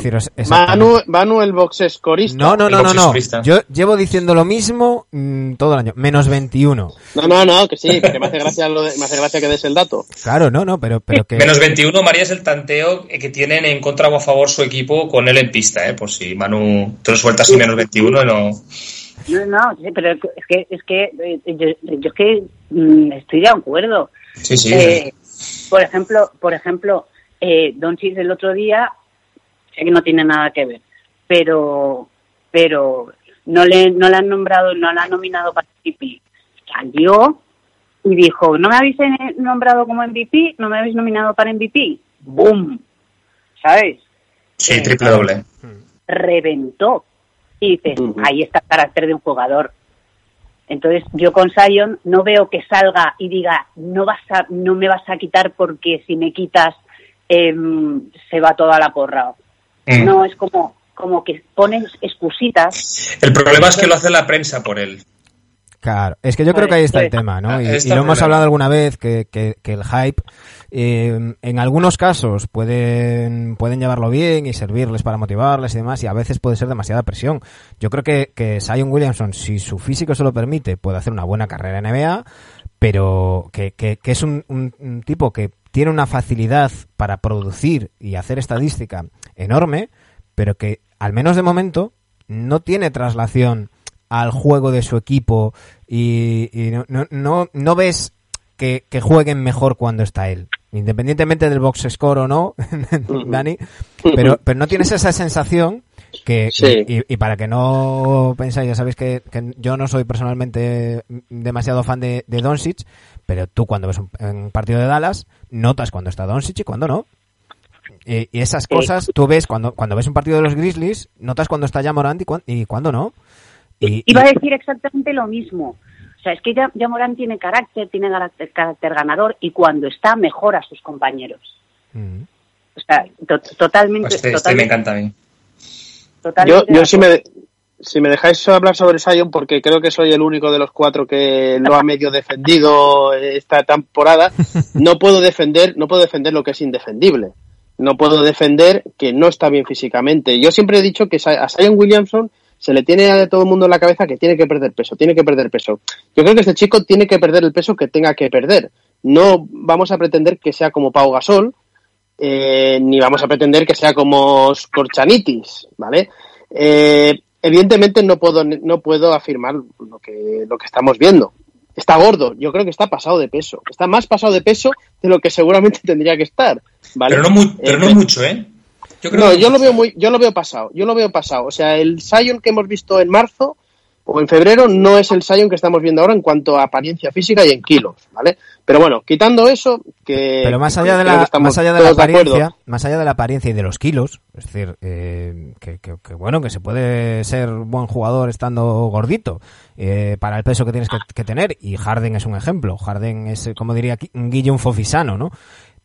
Manu, el box escorista. No, no, no, no, no. Yo llevo diciendo lo mismo mm, todo el año, menos 21. No, no, no, que sí, que me hace gracia, lo me hace gracia que des el dato. Claro, no, no, pero, pero que... Menos 21, María, es el tanteo que tienen en contra a favor su equipo con él en pista, ¿eh? Por si Manu te lo suelta así menos 21 no... No, no, pero es que, es que eh, yo, es que mm, estoy de acuerdo. Sí, sí. Eh, por ejemplo, por ejemplo, eh, Don Chis el otro día, sé que no tiene nada que ver, pero pero no le no le han nombrado, no la han nominado para MVP. Salió y dijo, no me habéis nombrado como MVP, no me habéis nominado para MVP. ¡Boom! ¿sabes? Sí, eh, triple doble. Reventó. Y dices, ahí está el carácter de un jugador. Entonces, yo con Sion no veo que salga y diga, no vas a, no me vas a quitar porque si me quitas em, se va toda la porra. Mm. No, es como, como que pones excusitas. El problema es que lo hace la prensa por él. Claro, es que yo creo que ahí está el tema, ¿no? Y, lo hemos hablado alguna vez, que, que, el hype eh, en algunos casos pueden, pueden llevarlo bien y servirles para motivarles y demás, y a veces puede ser demasiada presión. Yo creo que, que Zion Williamson, si su físico se lo permite, puede hacer una buena carrera en NBA, pero que, que, es un, un tipo que tiene una facilidad para producir y hacer estadística enorme, pero que al menos de momento no tiene traslación al juego de su equipo y, no, no, no, ves que, jueguen mejor cuando está él. Independientemente del box score o no, [laughs] Dani, pero, pero no tienes esa sensación que, y, para que no pensáis, ya sabéis que, yo no soy personalmente demasiado fan de, de Doncic, pero tú cuando ves un, partido de Dallas, notas cuando está Doncic y cuando no. Y, esas cosas tú ves cuando, cuando ves un partido de los Grizzlies, notas cuando está ya Morant y, y cuando no. Iba a decir exactamente lo mismo. O sea, es que ya, Morán tiene carácter, tiene carácter, ganador y cuando está mejora a sus compañeros. Mm. O sea, totalmente, pues este, este me encanta a mí. Yo, yo si, me, si me dejáis hablar sobre Sion, porque creo que soy el único de los cuatro que lo ha medio defendido esta temporada, [laughs] no puedo defender, no puedo defender lo que es indefendible. No puedo defender que no está bien físicamente. Yo siempre he dicho que a Sion Williamson se le tiene a todo el mundo en la cabeza que tiene que perder peso, tiene que perder peso. Yo creo que este chico tiene que perder el peso que tenga que perder. No vamos a pretender que sea como Pau Gasol, eh, ni vamos a pretender que sea como Scorchanitis, ¿vale? Eh, evidentemente no puedo, no puedo afirmar lo que, lo que estamos viendo. Está gordo, yo creo que está pasado de peso. Está más pasado de peso de lo que seguramente [laughs] tendría que estar. ¿vale? Pero, no, pero no eh, mucho, ¿eh? Yo no, yo lo veo muy, yo lo veo pasado, yo lo veo pasado. O sea, el Sion que hemos visto en marzo o en febrero no es el Sion que estamos viendo ahora en cuanto a apariencia física y en kilos, ¿vale? Pero bueno, quitando eso, que... Pero más allá de la, más allá de la apariencia, más allá de la apariencia y de los kilos, es decir, eh, que, bueno, que se puede ser buen jugador estando gordito eh, para el peso que tienes que, tener, y Harden es un ejemplo, Harden es, como diría Guillaume Fofisano, ¿no?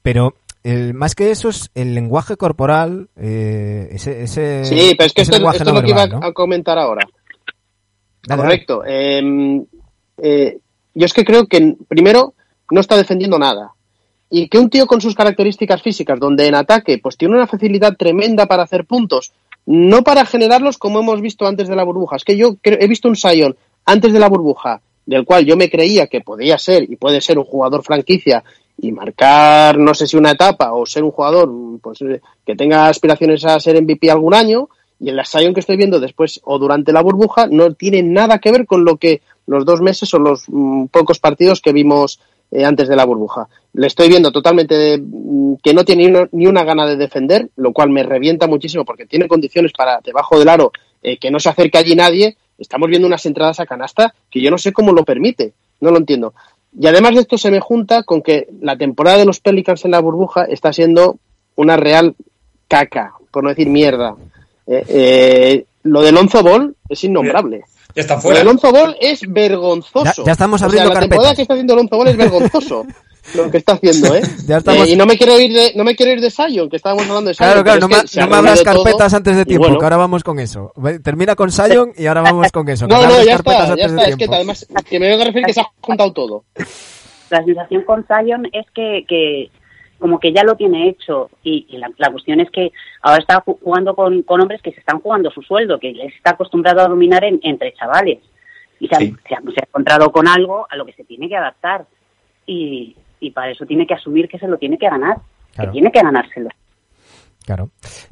Pero el, más que eso es el lenguaje corporal, eh, ese, ese, Sí, pero es que esto, es lo que iba a comentar ahora. Correcto. Em, eh, yo es que creo que, primero, no está defendiendo nada. Y que un tío con sus características físicas, donde en ataque pues tiene una facilidad tremenda para hacer puntos, no para generarlos como hemos visto antes de la burbuja. Es que yo he visto un Sion antes de la burbuja, del cual yo me creía que podía ser y puede ser un jugador franquicia y marcar, no sé si una etapa o ser un jugador pues, que tenga aspiraciones a ser MVP algún año, y el Sion que estoy viendo después o durante la burbuja no tiene nada que ver con lo que los dos meses o los mm, pocos partidos que vimos eh, antes de la burbuja. Le estoy viendo totalmente mm, que no tiene ni una, gana de defender, lo cual me revienta muchísimo porque tiene condiciones para debajo del aro eh, que no se acerque allí nadie. Estamos viendo unas entradas a canasta que yo no sé cómo lo permite, no lo entiendo. Y además de esto se me junta con que la temporada de los Pelicans en la burbuja está siendo una real caca, por no decir mierda. Eh, eh, lo de Lonzo Ball es innombrable. Ya está fuera. Lo de Lonzo Ball es vergonzoso. Ya, estamos abriendo o sea, la temporada que está haciendo Lonzo Ball es vergonzoso. [laughs] lo que está haciendo, ¿eh? [laughs] eh y no me quiero ir de, no me quiero ir de Sion, que estábamos hablando de Sion. Claro, claro, no, me, abras carpetas antes de tiempo, que ahora vamos con eso. Termina con Sion y ahora vamos con eso. No, no, ya está, ya está, es que además, que me voy a referir que se ha juntado todo. La sensación con Sion es que, que como que ya lo tiene hecho y, la, cuestión es que ahora está jugando con, hombres que se están jugando su sueldo, que les está acostumbrado a dominar entre chavales y se, ha, encontrado con algo a lo que se tiene que adaptar y, para eso tiene que asumir que se lo tiene que ganar, que tiene que ganárselo.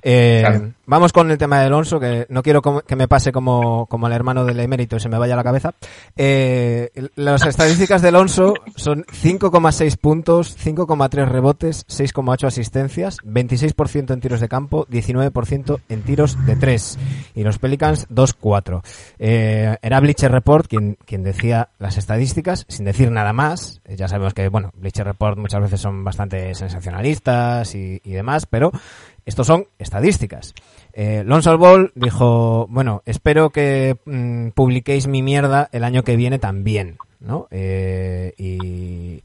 Eh, claro. Vamos con el tema de Alonso, que no quiero que me pase como, como el hermano del emérito y se me vaya la cabeza. Eh, las estadísticas de Alonso son 5,6 puntos, 5,3 rebotes, 6,8 asistencias, 26% en tiros de campo, 19% en tiros de 3. Y los Pelicans 2,4. Eh, era Bleacher Report quien, quien decía las estadísticas, sin decir nada más. Ya sabemos que, bueno, Bleacher Report muchas veces son bastante sensacionalistas y, y demás, pero estos son estadísticas. Eh, Lonzo Ball dijo, bueno, espero que mm, publiquéis mi mierda el año que viene también, ¿no? Eh, y,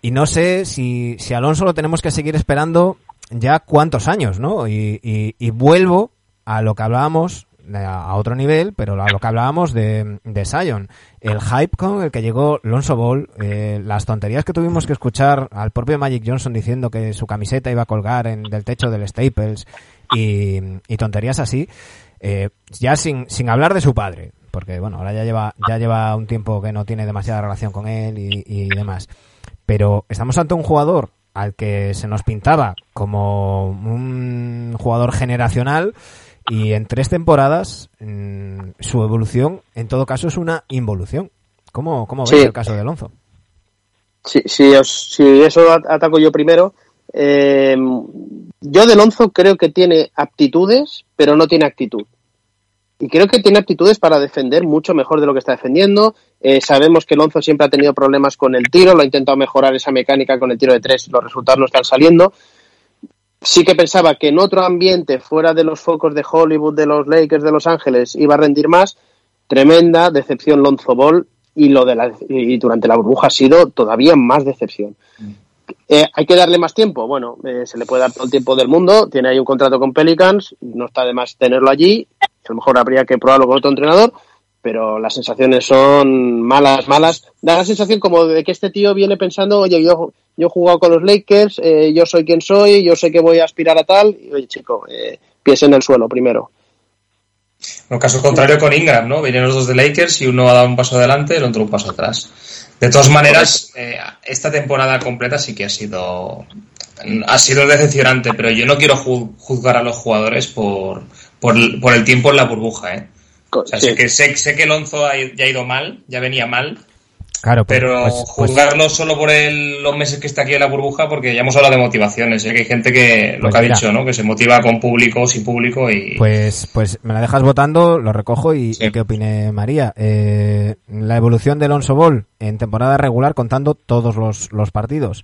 y, no sé si, si Alonso lo tenemos que seguir esperando ya cuántos años, ¿no? Y, y, y vuelvo a lo que hablábamos a otro nivel, pero lo que hablábamos de, de Sion. El hype con el que llegó Lonzo Ball, eh, las tonterías que tuvimos que escuchar al propio Magic Johnson diciendo que su camiseta iba a colgar en, del techo del Staples y, tonterías así, eh, ya sin, sin hablar de su padre, porque bueno, ahora ya lleva, ya lleva un tiempo que no tiene demasiada relación con él y demás. Pero estamos ante un jugador al que se nos pintaba como un jugador generacional y en tres temporadas, mm, su evolución, en todo caso, es una involución. ¿Cómo, cómo veis el caso de Alonso? Sí, sí, si eso ataco yo primero. Eh, yo de Alonso creo que tiene aptitudes, pero no tiene actitud. Y creo que tiene aptitudes para defender mucho mejor de lo que está defendiendo. Eh, sabemos que Alonso siempre ha tenido problemas con el tiro, lo ha intentado mejorar esa mecánica con el tiro de tres, los resultados no están saliendo sí que pensaba que en otro ambiente, fuera de los focos de Hollywood, de los Lakers, de Los Ángeles, iba a rendir más. Tremenda decepción Lonzo Ball y lo de la, y durante la burbuja ha sido todavía más decepción. Eh, ¿Hay que darle más tiempo? Bueno, eh, se le puede dar todo el tiempo del mundo. Tiene ahí un contrato con Pelicans, no está de más tenerlo allí. A lo mejor habría que probarlo con otro entrenador, pero las sensaciones son malas, malas. Da la sensación como de que este tío viene pensando, oye, yo yo he jugado con los Lakers, eh, yo soy quien soy, yo sé que voy a aspirar a tal, y oye chico, eh, pies en el suelo primero. En caso contrario con Ingram, ¿no? Vienen los dos de Lakers y uno ha dado un paso adelante, el otro un paso atrás. De todas maneras, eh, esta temporada completa sí que ha sido ha sido decepcionante, pero yo no quiero juzgar a los jugadores por, por, el tiempo en la burbuja, ¿eh? O sea, sé, que, sé, sé que Lonzo ya ha ido mal, ya venía mal, Claro, pero pues- pues- juzgarlo solo por el- los meses que está aquí en la burbuja, porque ya hemos hablado de motivaciones, ¿eh? que hay gente que, lo Pues que ha mira. dicho, ¿no? Que se motiva con público, sin público y... Pues, pues me la dejas votando, lo recojo y, Sí. y qué opine María. Eh, la evolución de Alonso Ball en temporada regular contando todos los, los partidos.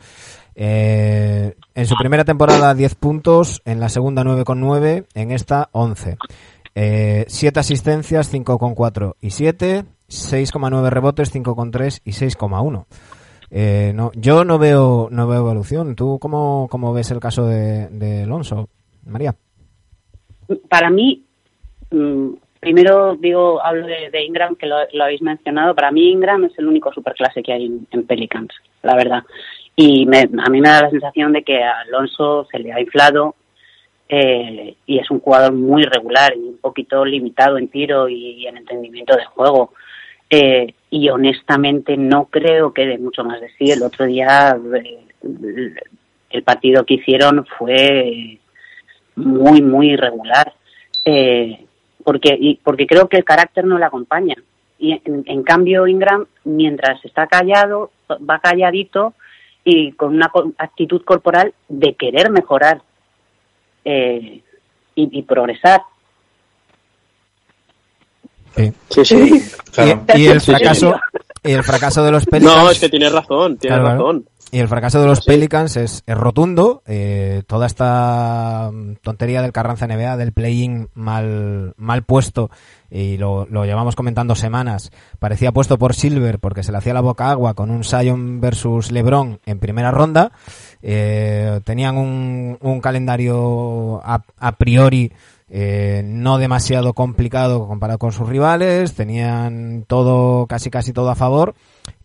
Eh, en su primera temporada 10 puntos, en la segunda 9,9, en esta 11. Eh, 7 asistencias, 5,4 y 7, 6,9 rebotes, 5,3 y 6,1. Eh, no, yo no veo, no veo evolución. ¿Tú cómo, cómo ves el caso de, Alonso, María? Para mí, mm, primero digo, hablo de, Ingram, que lo, habéis mencionado. Para mí, Ingram es el único superclase que hay en, en Pelicans, la verdad. Y me- a mí me da la sensación de que a Alonso se le ha inflado eh, y es un jugador muy regular y un poquito limitado en tiro y, en entendimiento de juego. Eh, y honestamente no creo que dé mucho más de sí. El otro día eh, el partido que hicieron fue muy, muy irregular. Eh, porque, y, porque creo que el carácter no le acompaña. Y en, cambio Ingram, mientras está callado, va calladito y con una actitud corporal de querer mejorar eh, y, y progresar. Sí. Sí, sí. Claro. Y, y el fracaso y el fracaso de los Pelicans No, es que tienes razón, tienes Claro, claro. razón. Y el fracaso de los Pelicans es, es rotundo. Eh, toda esta mm, tontería del Carranza NBA del play-in mal mal puesto y lo, lo llevamos comentando semanas parecía puesto por Silver porque se le hacía la boca agua con un Zion versus LeBron en primera ronda. Eh, tenían un, un calendario a, a priori eh, no demasiado complicado comparado con sus rivales, tenían todo, casi casi todo a favor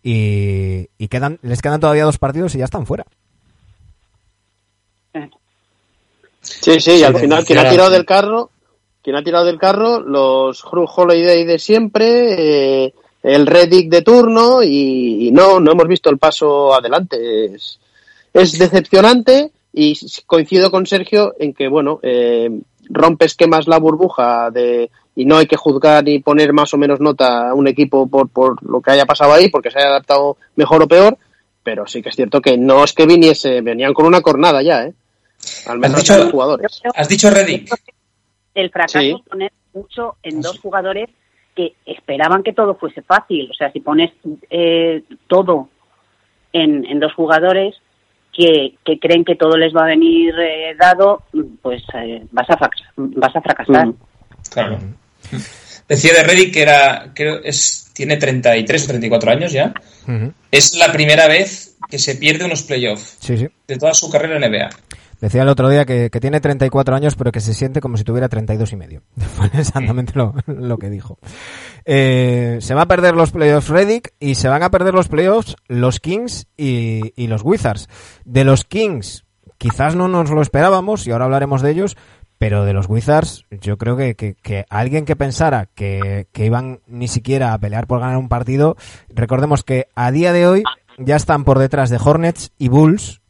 y, y quedan, les quedan todavía dos partidos y ya están fuera. Sí, sí, y al final quien ha tirado del carro, quien ha tirado del carro, los Hru Holiday de siempre, eh, el Reddick de turno y, y no, no hemos visto el paso adelante. Es, es decepcionante y coincido con Sergio en que, bueno, eh, rompe esquemas la burbuja de y no hay que juzgar ni poner más o menos nota a un equipo por, por lo que haya pasado ahí, porque se haya adaptado mejor o peor, pero sí que es cierto que no es que viniese, venían con una cornada ya, ¿eh? Al menos dicho- los jugadores. Has dicho Reddick. El fracaso Sí. es poner mucho en dos jugadores que esperaban que todo fuese fácil. O sea, si pones eh, todo en, en dos jugadores que, que creen que todo les va a venir eh, dado, pues eh, vas, a vas a fracasar. Mm. Claro. Decía de Reddick que era, creo, es, tiene 33 o 34 años ya. Es la primera vez que se pierde unos playoffs Sí, sí. de toda su carrera en NBA. Decía el otro día que, que tiene 34 años, pero que se siente como si tuviera 32 y medio. [laughs] Exactamente lo, lo que dijo. Eh, se va a perder los playoffs Reddick y se van a perder los playoffs los Kings y, y los Wizards. De los Kings, quizás no nos lo esperábamos y ahora hablaremos de ellos, pero de los Wizards, yo creo que, que, que alguien que pensara que, que iban ni siquiera a pelear por ganar un partido, recordemos que a día de hoy ya están por detrás de Hornets y Bulls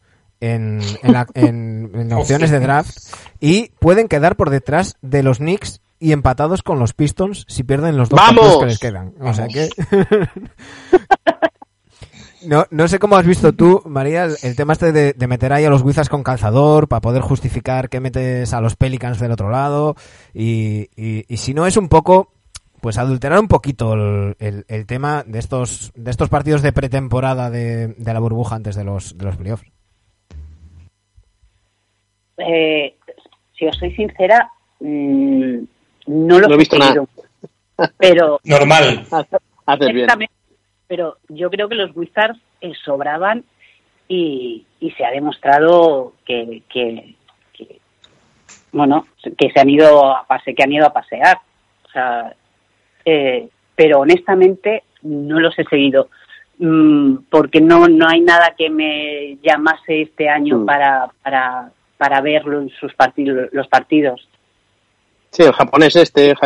en, en, la- en- en [laughs] opciones de draft y pueden quedar por detrás de los Knicks y empatados con los Pistons si pierden los dos partidos que les quedan. O sea que... [laughs] No, no sé cómo has visto tú, María, el, el tema este de, de meter ahí a los Wizards con calzador para poder justificar que metes a los Pelicans del otro lado y, y- y si no es un poco, pues adulterar un poquito el, el- el tema de estos de estos partidos de pretemporada de, de la burbuja antes de los de los playoffs. Eh, si os soy sincera, mm, no lo No he visto nada. Pero [laughs] Normal. Haces bien. Exactamente. Pero yo creo que los Wizards eh, sobraban y, y se ha demostrado que, que, que, bueno que se han ido a pase que han ido a pasear. O sea, eh, pero honestamente no los he seguido mm, porque no no hay nada que me llamase este año Mm. para para para verlo en sus partidos los partidos. Sí, el japonés este, Ha-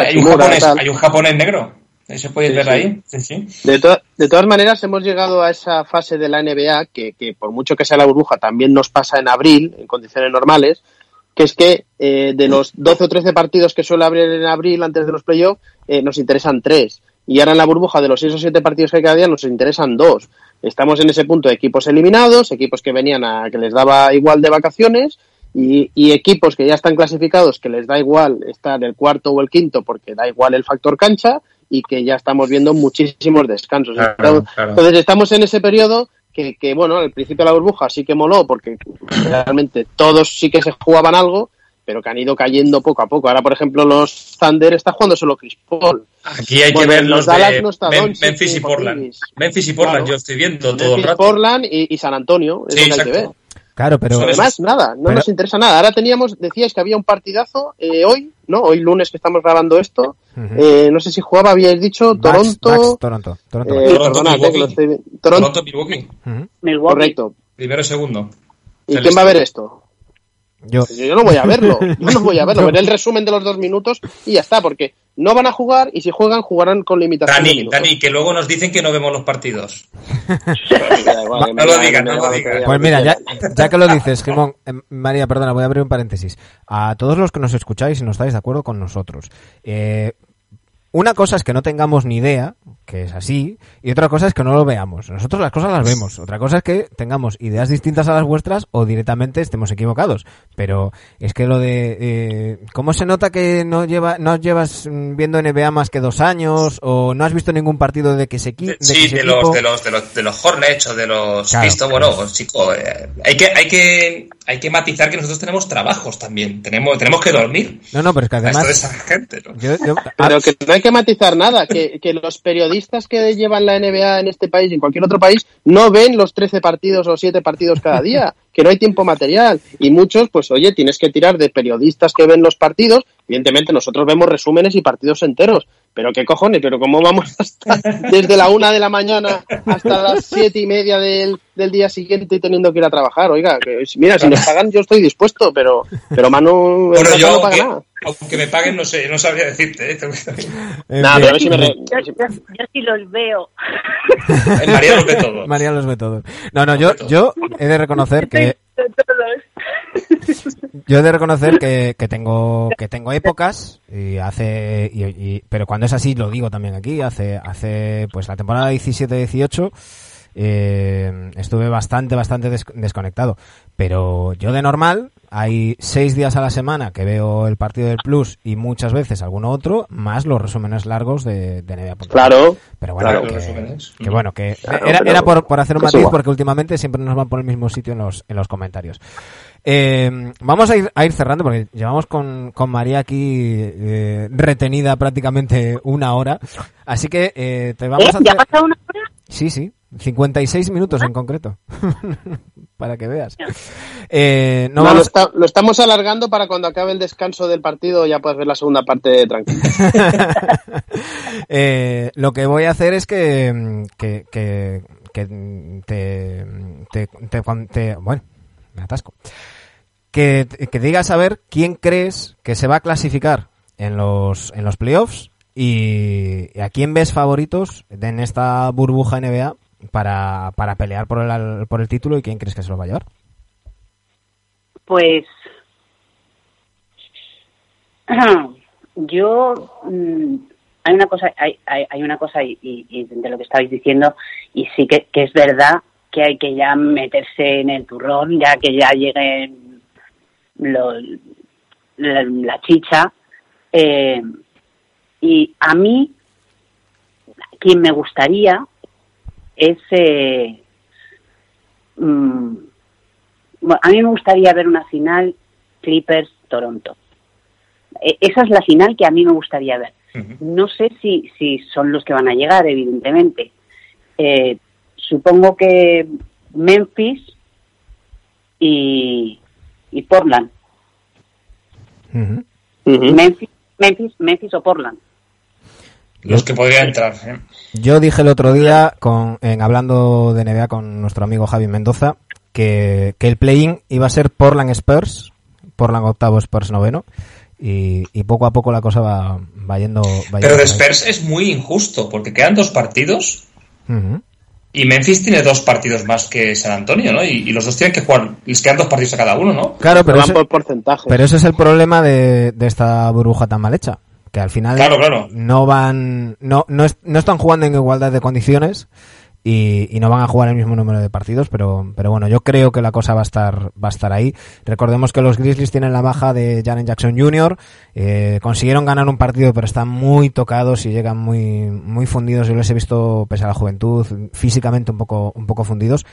Hay un japonés, hay un japonés negro. ¿Se puede Sí, ver sí. ahí? Sí, sí. De, to- de todas maneras, hemos llegado a esa fase de la NBA que, que por mucho que sea la burbuja, también nos pasa en abril, en condiciones normales, que es que eh, de los 12 o 13 partidos que suele abrir en abril antes de los playoffs, eh, nos interesan tres. y ahora en la burbuja de los seis o siete partidos que hay cada día nos interesan dos. Estamos en ese punto de equipos eliminados, equipos que venían a que les daba igual de vacaciones y, y equipos que ya están clasificados que les da igual estar el cuarto o el quinto porque da igual el factor cancha y que ya estamos viendo muchísimos descansos. Claro, claro. Entonces estamos en ese periodo que, que, bueno, al principio de la burbuja sí que moló porque realmente todos sí que se jugaban algo, pero que han ido cayendo poco a poco. Ahora, por ejemplo, los Thunder está jugando solo Chris Paul. Aquí hay Bueno, que ver los los Dallas de no está Memphis y Portland. Porzingis. Memphis y Portland, Claro. yo estoy viendo todo el rato. Portland y, y San Antonio, es Sí, lo que hay que ver. exacto. Claro, pero... Además, nada, no Pero- nos interesa nada. Ahora teníamos, decíais que había un partidazo eh, hoy, ¿no? Hoy lunes que estamos grabando esto. Eh, no sé si jugaba, habíais dicho, Bucks- Toronto. Toronto. Toronto. eh, Toronto, perdonad, eh, que lo estoy Toronto, Toronto, Milwaukee. Correcto. Primero y segundo. ¿Y quién va a ver esto? Yo... Yo, [laughs] yo no voy a verlo, yo no voy a verlo. Veré el resumen de los dos minutos y ya está, porque no van a jugar y si juegan, jugarán con limitación de Dani. Dani, que luego nos dicen que no vemos los partidos. [laughs] No lo digas, me no lo lo que digas. diga, Pues mira, ya, ya que lo dices, eh, María, perdona, voy a abrir un paréntesis. A todos los que nos escucháis y no estáis de acuerdo con nosotros, eh, una cosa es que no tengamos ni idea, que es así, y otra cosa es que no lo veamos. Nosotros las cosas las vemos. Otra cosa es que tengamos ideas distintas a las vuestras o directamente estemos equivocados. Pero es que lo de eh, cómo se nota que no lleva, no llevas viendo NBA más que dos años o no has visto ningún partido de que se de que sí, de equipo- los, de los de los de los Hornets o de los Claro. Bueno, chico, eh, hay que hay que hay que matizar que nosotros tenemos trabajos también. Tenemos tenemos que dormir. No, no, pero es que además esa gente, ¿no? yo- yo- Pero que no hay que matizar nada, que, que los periodistas que llevan la NBA en este país y en cualquier otro país no ven los 13 partidos o 7 partidos cada día, que no hay tiempo material. Y muchos, pues oye, tienes que tirar de periodistas que ven los partidos. Evidentemente nosotros vemos resúmenes y partidos enteros. Pero qué cojones, pero cómo vamos a estar desde la una de la mañana hasta las siete y media del, del día siguiente y teniendo que ir a trabajar. Oiga, que, mira, si nos pagan yo estoy dispuesto, pero, pero Manu, Bueno, yo, no paga nada. Aunque me paguen, no sé, no sabría decirte. ¿eh? pero a ver si me re- Yo, yo, yo sí los veo. El María los ve todos. [laughs] María los ve todos. No, no, yo, yo he de reconocer que yo he de reconocer que, que tengo que tengo épocas y hace y- y- pero cuando es así lo digo también aquí hace hace pues la temporada 17-18 eh, estuve bastante bastante des- desconectado pero yo de normal hay seis días a la semana que veo el partido del Plus y muchas veces alguno otro más los resúmenes largos de, de NBA. Claro, pero bueno Claro, que, bueno que Claro, era, era por, por hacer un matiz porque últimamente siempre nos van por el mismo sitio en los en los comentarios eh, vamos a ir, a ir cerrando porque llevamos con, con María aquí eh, retenida prácticamente una hora. Así que eh, te vamos ¿Eh? a ¿Ya pasado una hora? Sí, sí, 56 minutos en concreto. [laughs] para que veas. Eh, no No, lo, vamos... está- lo estamos alargando para cuando acabe el descanso del partido ya puedas ver la segunda parte tranquila. [laughs] Eh, lo que voy a hacer es que, que, que, que te, te, te- bueno, me atasco. Que, que digas a ver quién crees que se va a clasificar en los, en los playoffs y, y a quién ves favoritos en esta burbuja NBA para, para pelear por el, por el título y quién crees que se lo va a llevar. Pues [clears throat] yo mm, hay una cosa hay, hay, hay una cosa y, de lo que estabais diciendo y sí que, que es verdad que hay que ya meterse en el turrón ya que ya lleguen lo- la, la chicha eh, y a mí quien me gustaría es eh, mm, bueno, a mí me gustaría ver una final Clippers-Toronto. E- Esa es la final que a mí me gustaría ver. No sé si, si son los que van a llegar, evidentemente. Eh, supongo que Memphis y, y Portland. Memphis, Memphis, Memphis o Portland. Los que podrían entrar. ¿eh? Yo dije el otro día, con, en, hablando de NBA con nuestro amigo Javi Mendoza, que, que el play-in iba a ser Portland Spurs, Portland octavo, Spurs noveno, y, y poco a poco la cosa va, va yendo. Va Pero yendo de. Spurs es muy injusto, porque quedan dos partidos y Memphis tiene dos partidos más que San Antonio, ¿no? Y, y los dos tienen que jugar, les quedan dos partidos a cada uno, ¿no? Claro, pero van ese, por porcentaje. pero ese es el problema de, de esta burbuja tan mal hecha. Que al final Claro, claro. no van, no, no, es- no están jugando en igualdad de condiciones y, y no van a jugar el mismo número de partidos, pero, pero bueno, yo creo que la cosa va a estar, va a estar ahí. Recordemos que los Grizzlies tienen la baja de Jaren Jackson Jr., eh, consiguieron ganar un partido, pero están muy tocados y llegan muy, muy fundidos. Yo les he visto, pese a la juventud, físicamente un poco, un poco fundidos.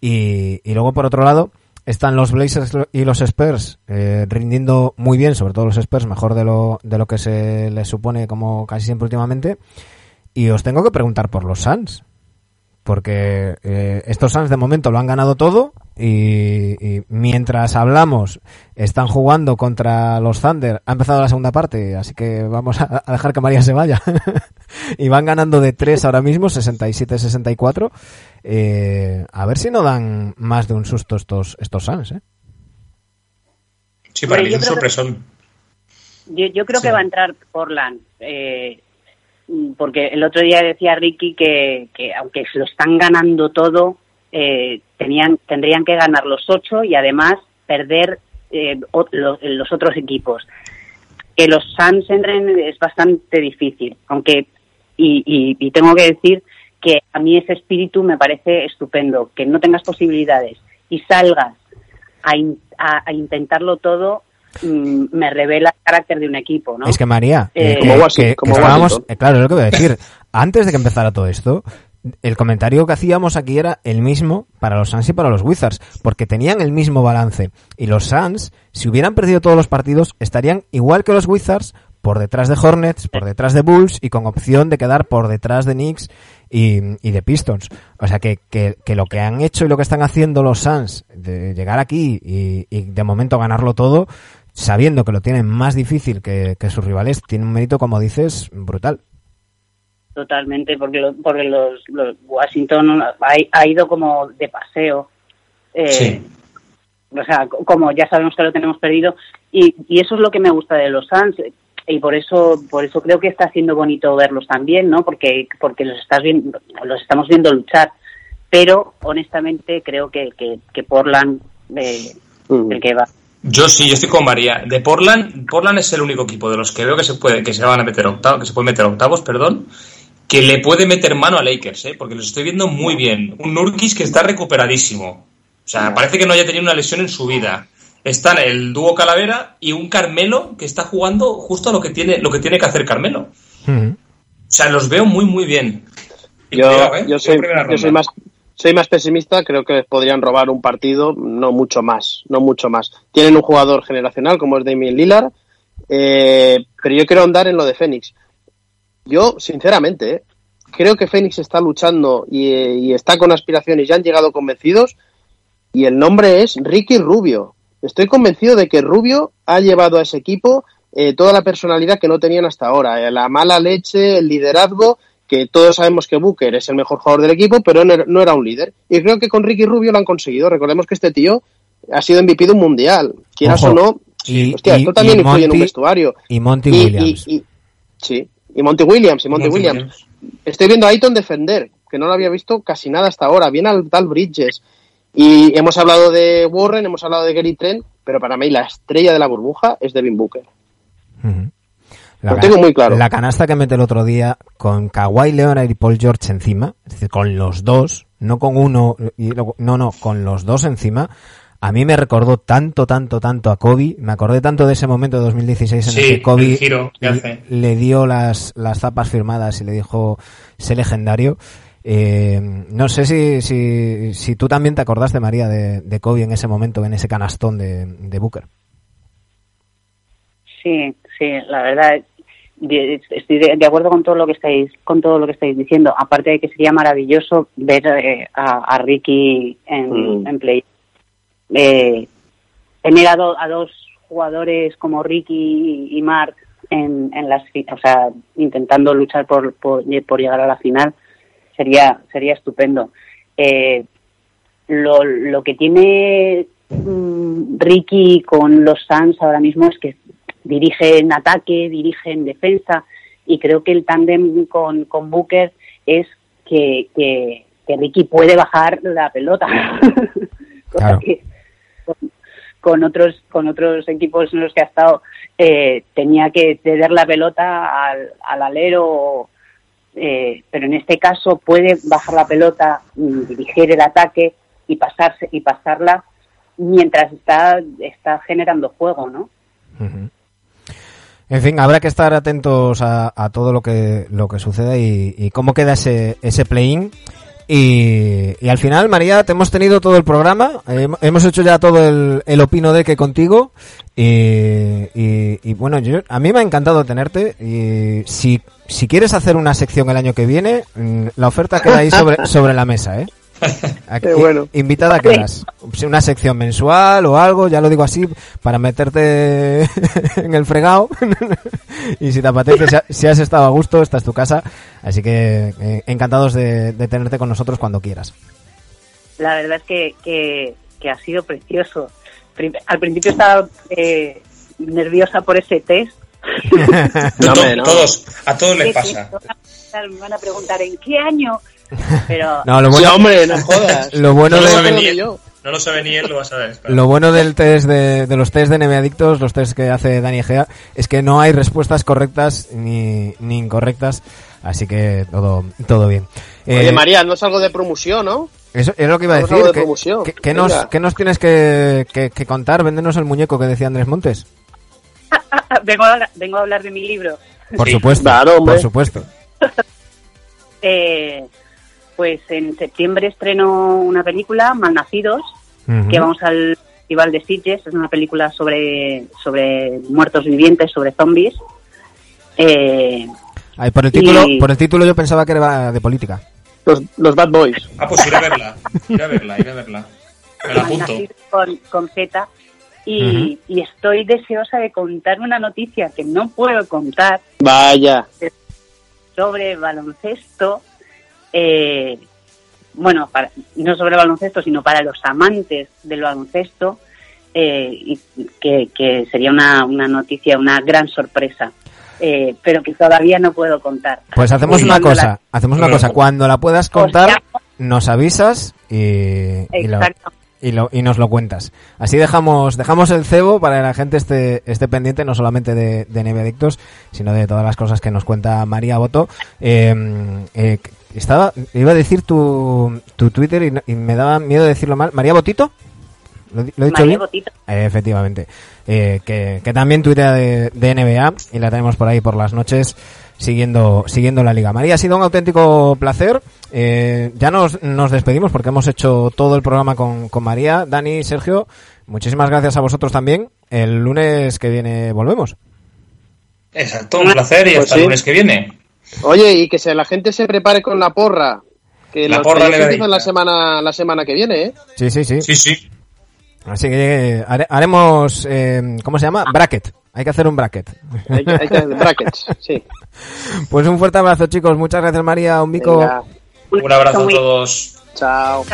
Y, y luego, por otro lado, están los Blazers y los Spurs eh, rindiendo muy bien, sobre todo los Spurs, mejor de lo, de lo que se les supone como casi siempre últimamente. Y os tengo que preguntar por los Suns. Porque eh, estos Suns de momento lo han ganado todo y, y mientras hablamos están jugando contra los Thunder. Ha empezado la segunda parte, así que vamos a, a dejar que María se vaya. [laughs] y van ganando de 3 ahora mismo, 67-64. Eh, a ver si no dan más de un susto estos, estos Suns, ¿eh? Sí, para mí yo es un que- sorpresón. Yo, yo creo Sí. que va a entrar Portland, eh, porque el otro día decía Ricky que, que aunque se lo están ganando todo, eh, tenían, tendrían que ganar los ocho y además perder eh, o- lo- los otros equipos. Que los Suns entren es bastante difícil, aunque y, y- y tengo que decir que a mí ese espíritu me parece estupendo, que no tengas posibilidades y salgas a, in- a- a intentarlo todo mm, me revela el carácter de un equipo, ¿no? Es que María, Eh, Como que- que- como que estábamos, eh, claro, es lo que voy a decir. [laughs] Antes de que empezara todo esto, el comentario que hacíamos aquí era el mismo para los Suns y para los Wizards, porque tenían el mismo balance. Y los Suns, si hubieran perdido todos los partidos, estarían igual que los Wizards, por detrás de Hornets, por detrás de Bulls y con opción de quedar por detrás de Knicks y, y de Pistons. O sea que, que, que lo que han hecho y lo que están haciendo los Suns de llegar aquí y, y de momento ganarlo todo, sabiendo que lo tienen más difícil que, que sus rivales, tiene un mérito, como dices, brutal. Totalmente, porque, lo- porque los, los Washington ha, ha ido como de paseo. Eh, Sí. O sea, co- como ya sabemos que lo tenemos perdido. Y, y eso es lo que me gusta de los Suns. Y por eso, por eso creo que está siendo bonito verlos también, ¿no? Porque, porque los, estás viendo, los estamos viendo luchar. Pero, honestamente, creo que, que, que Portland eh, Mm. el que va. Yo sí, yo estoy con María. De Portland, Portland es el único equipo de los que veo que se puede, que se van a meter octavos, que se puede meter octavos, perdón, que le puede meter mano a Lakers, ¿eh? porque los estoy viendo muy bien. Un Nurkis que está recuperadísimo. O sea, parece que no haya tenido una lesión en su vida. Están el dúo Calavera y un Carmelo que está jugando justo a lo que tiene, lo que tiene que hacer Carmelo. O sea, los veo muy, muy bien. Yo, ¿eh? yo, soy, yo soy más soy más pesimista, creo que les podrían robar un partido, no mucho más, no mucho más. Tienen un jugador generacional como es Damien Lillard, eh, pero yo quiero ahondar en lo de Fénix. Yo, sinceramente, eh, creo que Fénix está luchando y, y está con aspiraciones, ya han llegado convencidos, y el nombre es Ricky Rubio. Estoy convencido de que Rubio ha llevado a ese equipo eh, toda la personalidad que no tenían hasta ahora, eh, la mala leche, el liderazgo, que todos sabemos que Booker es el mejor jugador del equipo, pero no era, no era un líder. Y creo que con Ricky Rubio lo han conseguido. Recordemos que este tío ha sido MVP de un mundial, quieras Ojo, o no. y- hostia, y- esto también influye en un Monty- vestuario. Y Monty Y- Williams. y- y- sí, y Monty Williams, y Monty, Monty Williams. Williams. Estoy viendo a Ayton defender, que no lo había visto casi nada hasta ahora. Viene al tal Bridges. Y hemos hablado de Warren, hemos hablado de Gary Trent, pero para mí la estrella de la burbuja es Devin Booker. Lo tengo muy claro. La canasta que mete el otro día con Kawhi Leonard y Paul George encima, es decir, con los dos, no con uno, y luego- no, no, con los dos encima, a mí me recordó tanto, tanto, tanto a Kobe. Me acordé tanto de ese momento de 2016 en el que Kobe el giro que le- le dio las, las zapas firmadas y le dijo, sé legendario. Eh, no sé si, si, si tú también te acordaste, María, de, de Kobe en ese momento, en ese canastón de, de Booker. Sí, sí, la verdad estoy de, de acuerdo con todo lo que estáis con todo lo que estáis diciendo. Aparte de que sería maravilloso ver eh, a, a Ricky en, Mm. en play. Eh, tener a, do- a dos jugadores como Ricky y Mark en, en las, o sea, intentando luchar por, por, por llegar a la final sería sería estupendo. Eh, lo, lo que tiene mm, Ricky con los Suns ahora mismo es que dirige en ataque, dirige en defensa y creo que el tándem con, con Booker es que, que, que Ricky puede bajar la pelota. [laughs] Cosa Claro. que con, con otros con otros equipos en los que ha estado eh, tenía que ceder la pelota al, al alero, eh, pero en este caso puede bajar la pelota, mm, dirigir el ataque y pasarse y pasarla mientras está está generando juego, ¿no? Ujú. En fin, habrá que estar atentos a, a todo lo que lo que suceda y, y cómo queda ese, ese play-in. Y, y al final, María, te hemos tenido todo el programa. eh, hemos hecho ya todo el, el opino de que contigo. Y, y- y bueno, yo, a mí me ha encantado tenerte. Y si, si quieres hacer una sección el año que viene, mm, la oferta queda ahí sobre, [laughs] sobre la mesa, ¿eh? [laughs] Aquí, bueno. Invitada quedas. Una sección mensual o algo, ya lo digo así, para meterte [laughs] en el fregado. y si te apetece, si has estado a gusto, esta es tu casa. Así que eh, encantados de, de tenerte con nosotros cuando quieras. La verdad es que, que, que ha sido precioso. Al principio estaba eh, nerviosa por ese test. [laughs] No, To- hombre, no. Todos, a todos les pasa. Me van a preguntar en qué año, pero [laughs] No, lo Sí, bueno, hombre, no jodas. [laughs] lo bueno No lo de- sabe Lo ni él. No lo sabe ni él, lo vas a ver. espera. Lo bueno del test de, de los test de NBA Adictos, los test que hace Dani Egea, es que no hay respuestas correctas ni, ni incorrectas, así que todo, todo bien. Oye, Eh, María, no es algo de promoción, ¿no? Eso es lo que iba a decir. de ¿Qué, nos, qué nos tienes que, que- que contar? Véndenos el muñeco que decía Andrés Montes. [laughs] vengo, a, hablar- vengo a hablar de mi libro. Por Sí. supuesto. Claro, por supuesto. [laughs] Eh, pues en septiembre estreno una película, Malnacidos, que vamos al Festival de Sitges. Es una película sobre, sobre muertos vivientes, sobre zombies. Eh, Ay, por el título, Y- por el título yo pensaba que era de política. Los, los Bad Boys. Ah, pues ir a verla. Ir a verla, ir a verla. Me la apunto. Con, con Z. Y, y estoy deseosa de contar una noticia que no puedo contar Vaya. sobre baloncesto. eh, bueno, para- no sobre baloncesto, sino para los amantes del baloncesto, eh, y que, que sería una, una noticia, una gran sorpresa, eh, pero que todavía no puedo contar. Pues hacemos Y una cosa, la- hacemos una cosa. Cuando la puedas contar, nos avisas y, y lo- y, lo- y nos lo cuentas. Así dejamos dejamos el cebo para que la gente esté, esté pendiente no solamente de, de Neve Adictos, sino de todas las cosas que nos cuenta María Boto. Eh, eh, estaba, iba a decir tu, tu Twitter y, y me daba miedo decirlo mal. ¿María Botito? ¿Lo, he dicho bien? Eh, efectivamente. Eh, que, que también tuitea de, de NBA y la tenemos por ahí por las noches siguiendo, siguiendo la liga. María, ha sido un auténtico placer. Eh, ya nos, nos despedimos porque hemos hecho todo el programa con, con María, Dani, Sergio. Muchísimas gracias a vosotros también. El lunes que viene volvemos. Exacto, un placer y Pues hasta sí. el lunes que viene. Oye, y que se, la gente se prepare con la porra. Que La los porra empiezan la semana, la semana que viene, ¿eh? Sí, sí, sí. Sí, sí. Así que eh, hare- haremos, eh, ¿cómo se llama? Bracket. Hay que hacer un bracket. Hay, que- hay que brackets, sí. [laughs] Pues un fuerte abrazo, chicos. Muchas gracias, María. Un bico. Venga, Un abrazo a todos. chao.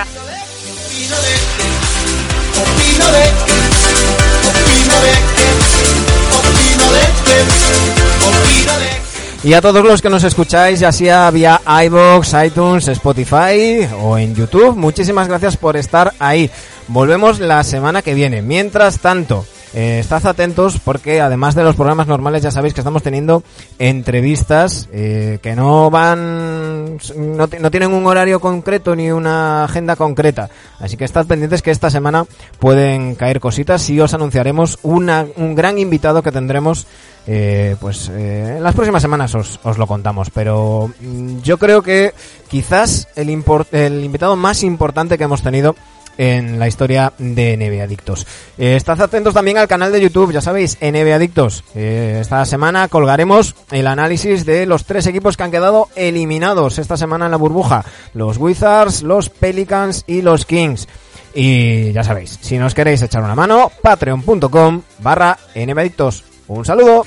Y a todos los que nos escucháis, ya sea vía iBox, iTunes, Spotify o en YouTube, muchísimas gracias por estar ahí. Volvemos la semana que viene. Mientras tanto, eh, estad atentos porque además de los programas normales ya sabéis que estamos teniendo entrevistas eh, que no van, no, no tienen un horario concreto ni una agenda concreta. Así que estad pendientes que esta semana pueden caer cositas y os anunciaremos una, un gran invitado que tendremos eh, pues eh, en las próximas semanas os, os lo contamos, pero mm, yo creo que quizás el, impor- el invitado más importante que hemos tenido en la historia de NBA Adictos. Eh, estad atentos también al canal de YouTube, ya sabéis, NBA Adictos. Eh, esta semana colgaremos el análisis de los tres equipos que han quedado eliminados esta semana en la burbuja. Los Wizards, los Pelicans y los Kings. Y ya sabéis, si nos queréis echar una mano, patreon.com barra NBA Adictos. Un saludo.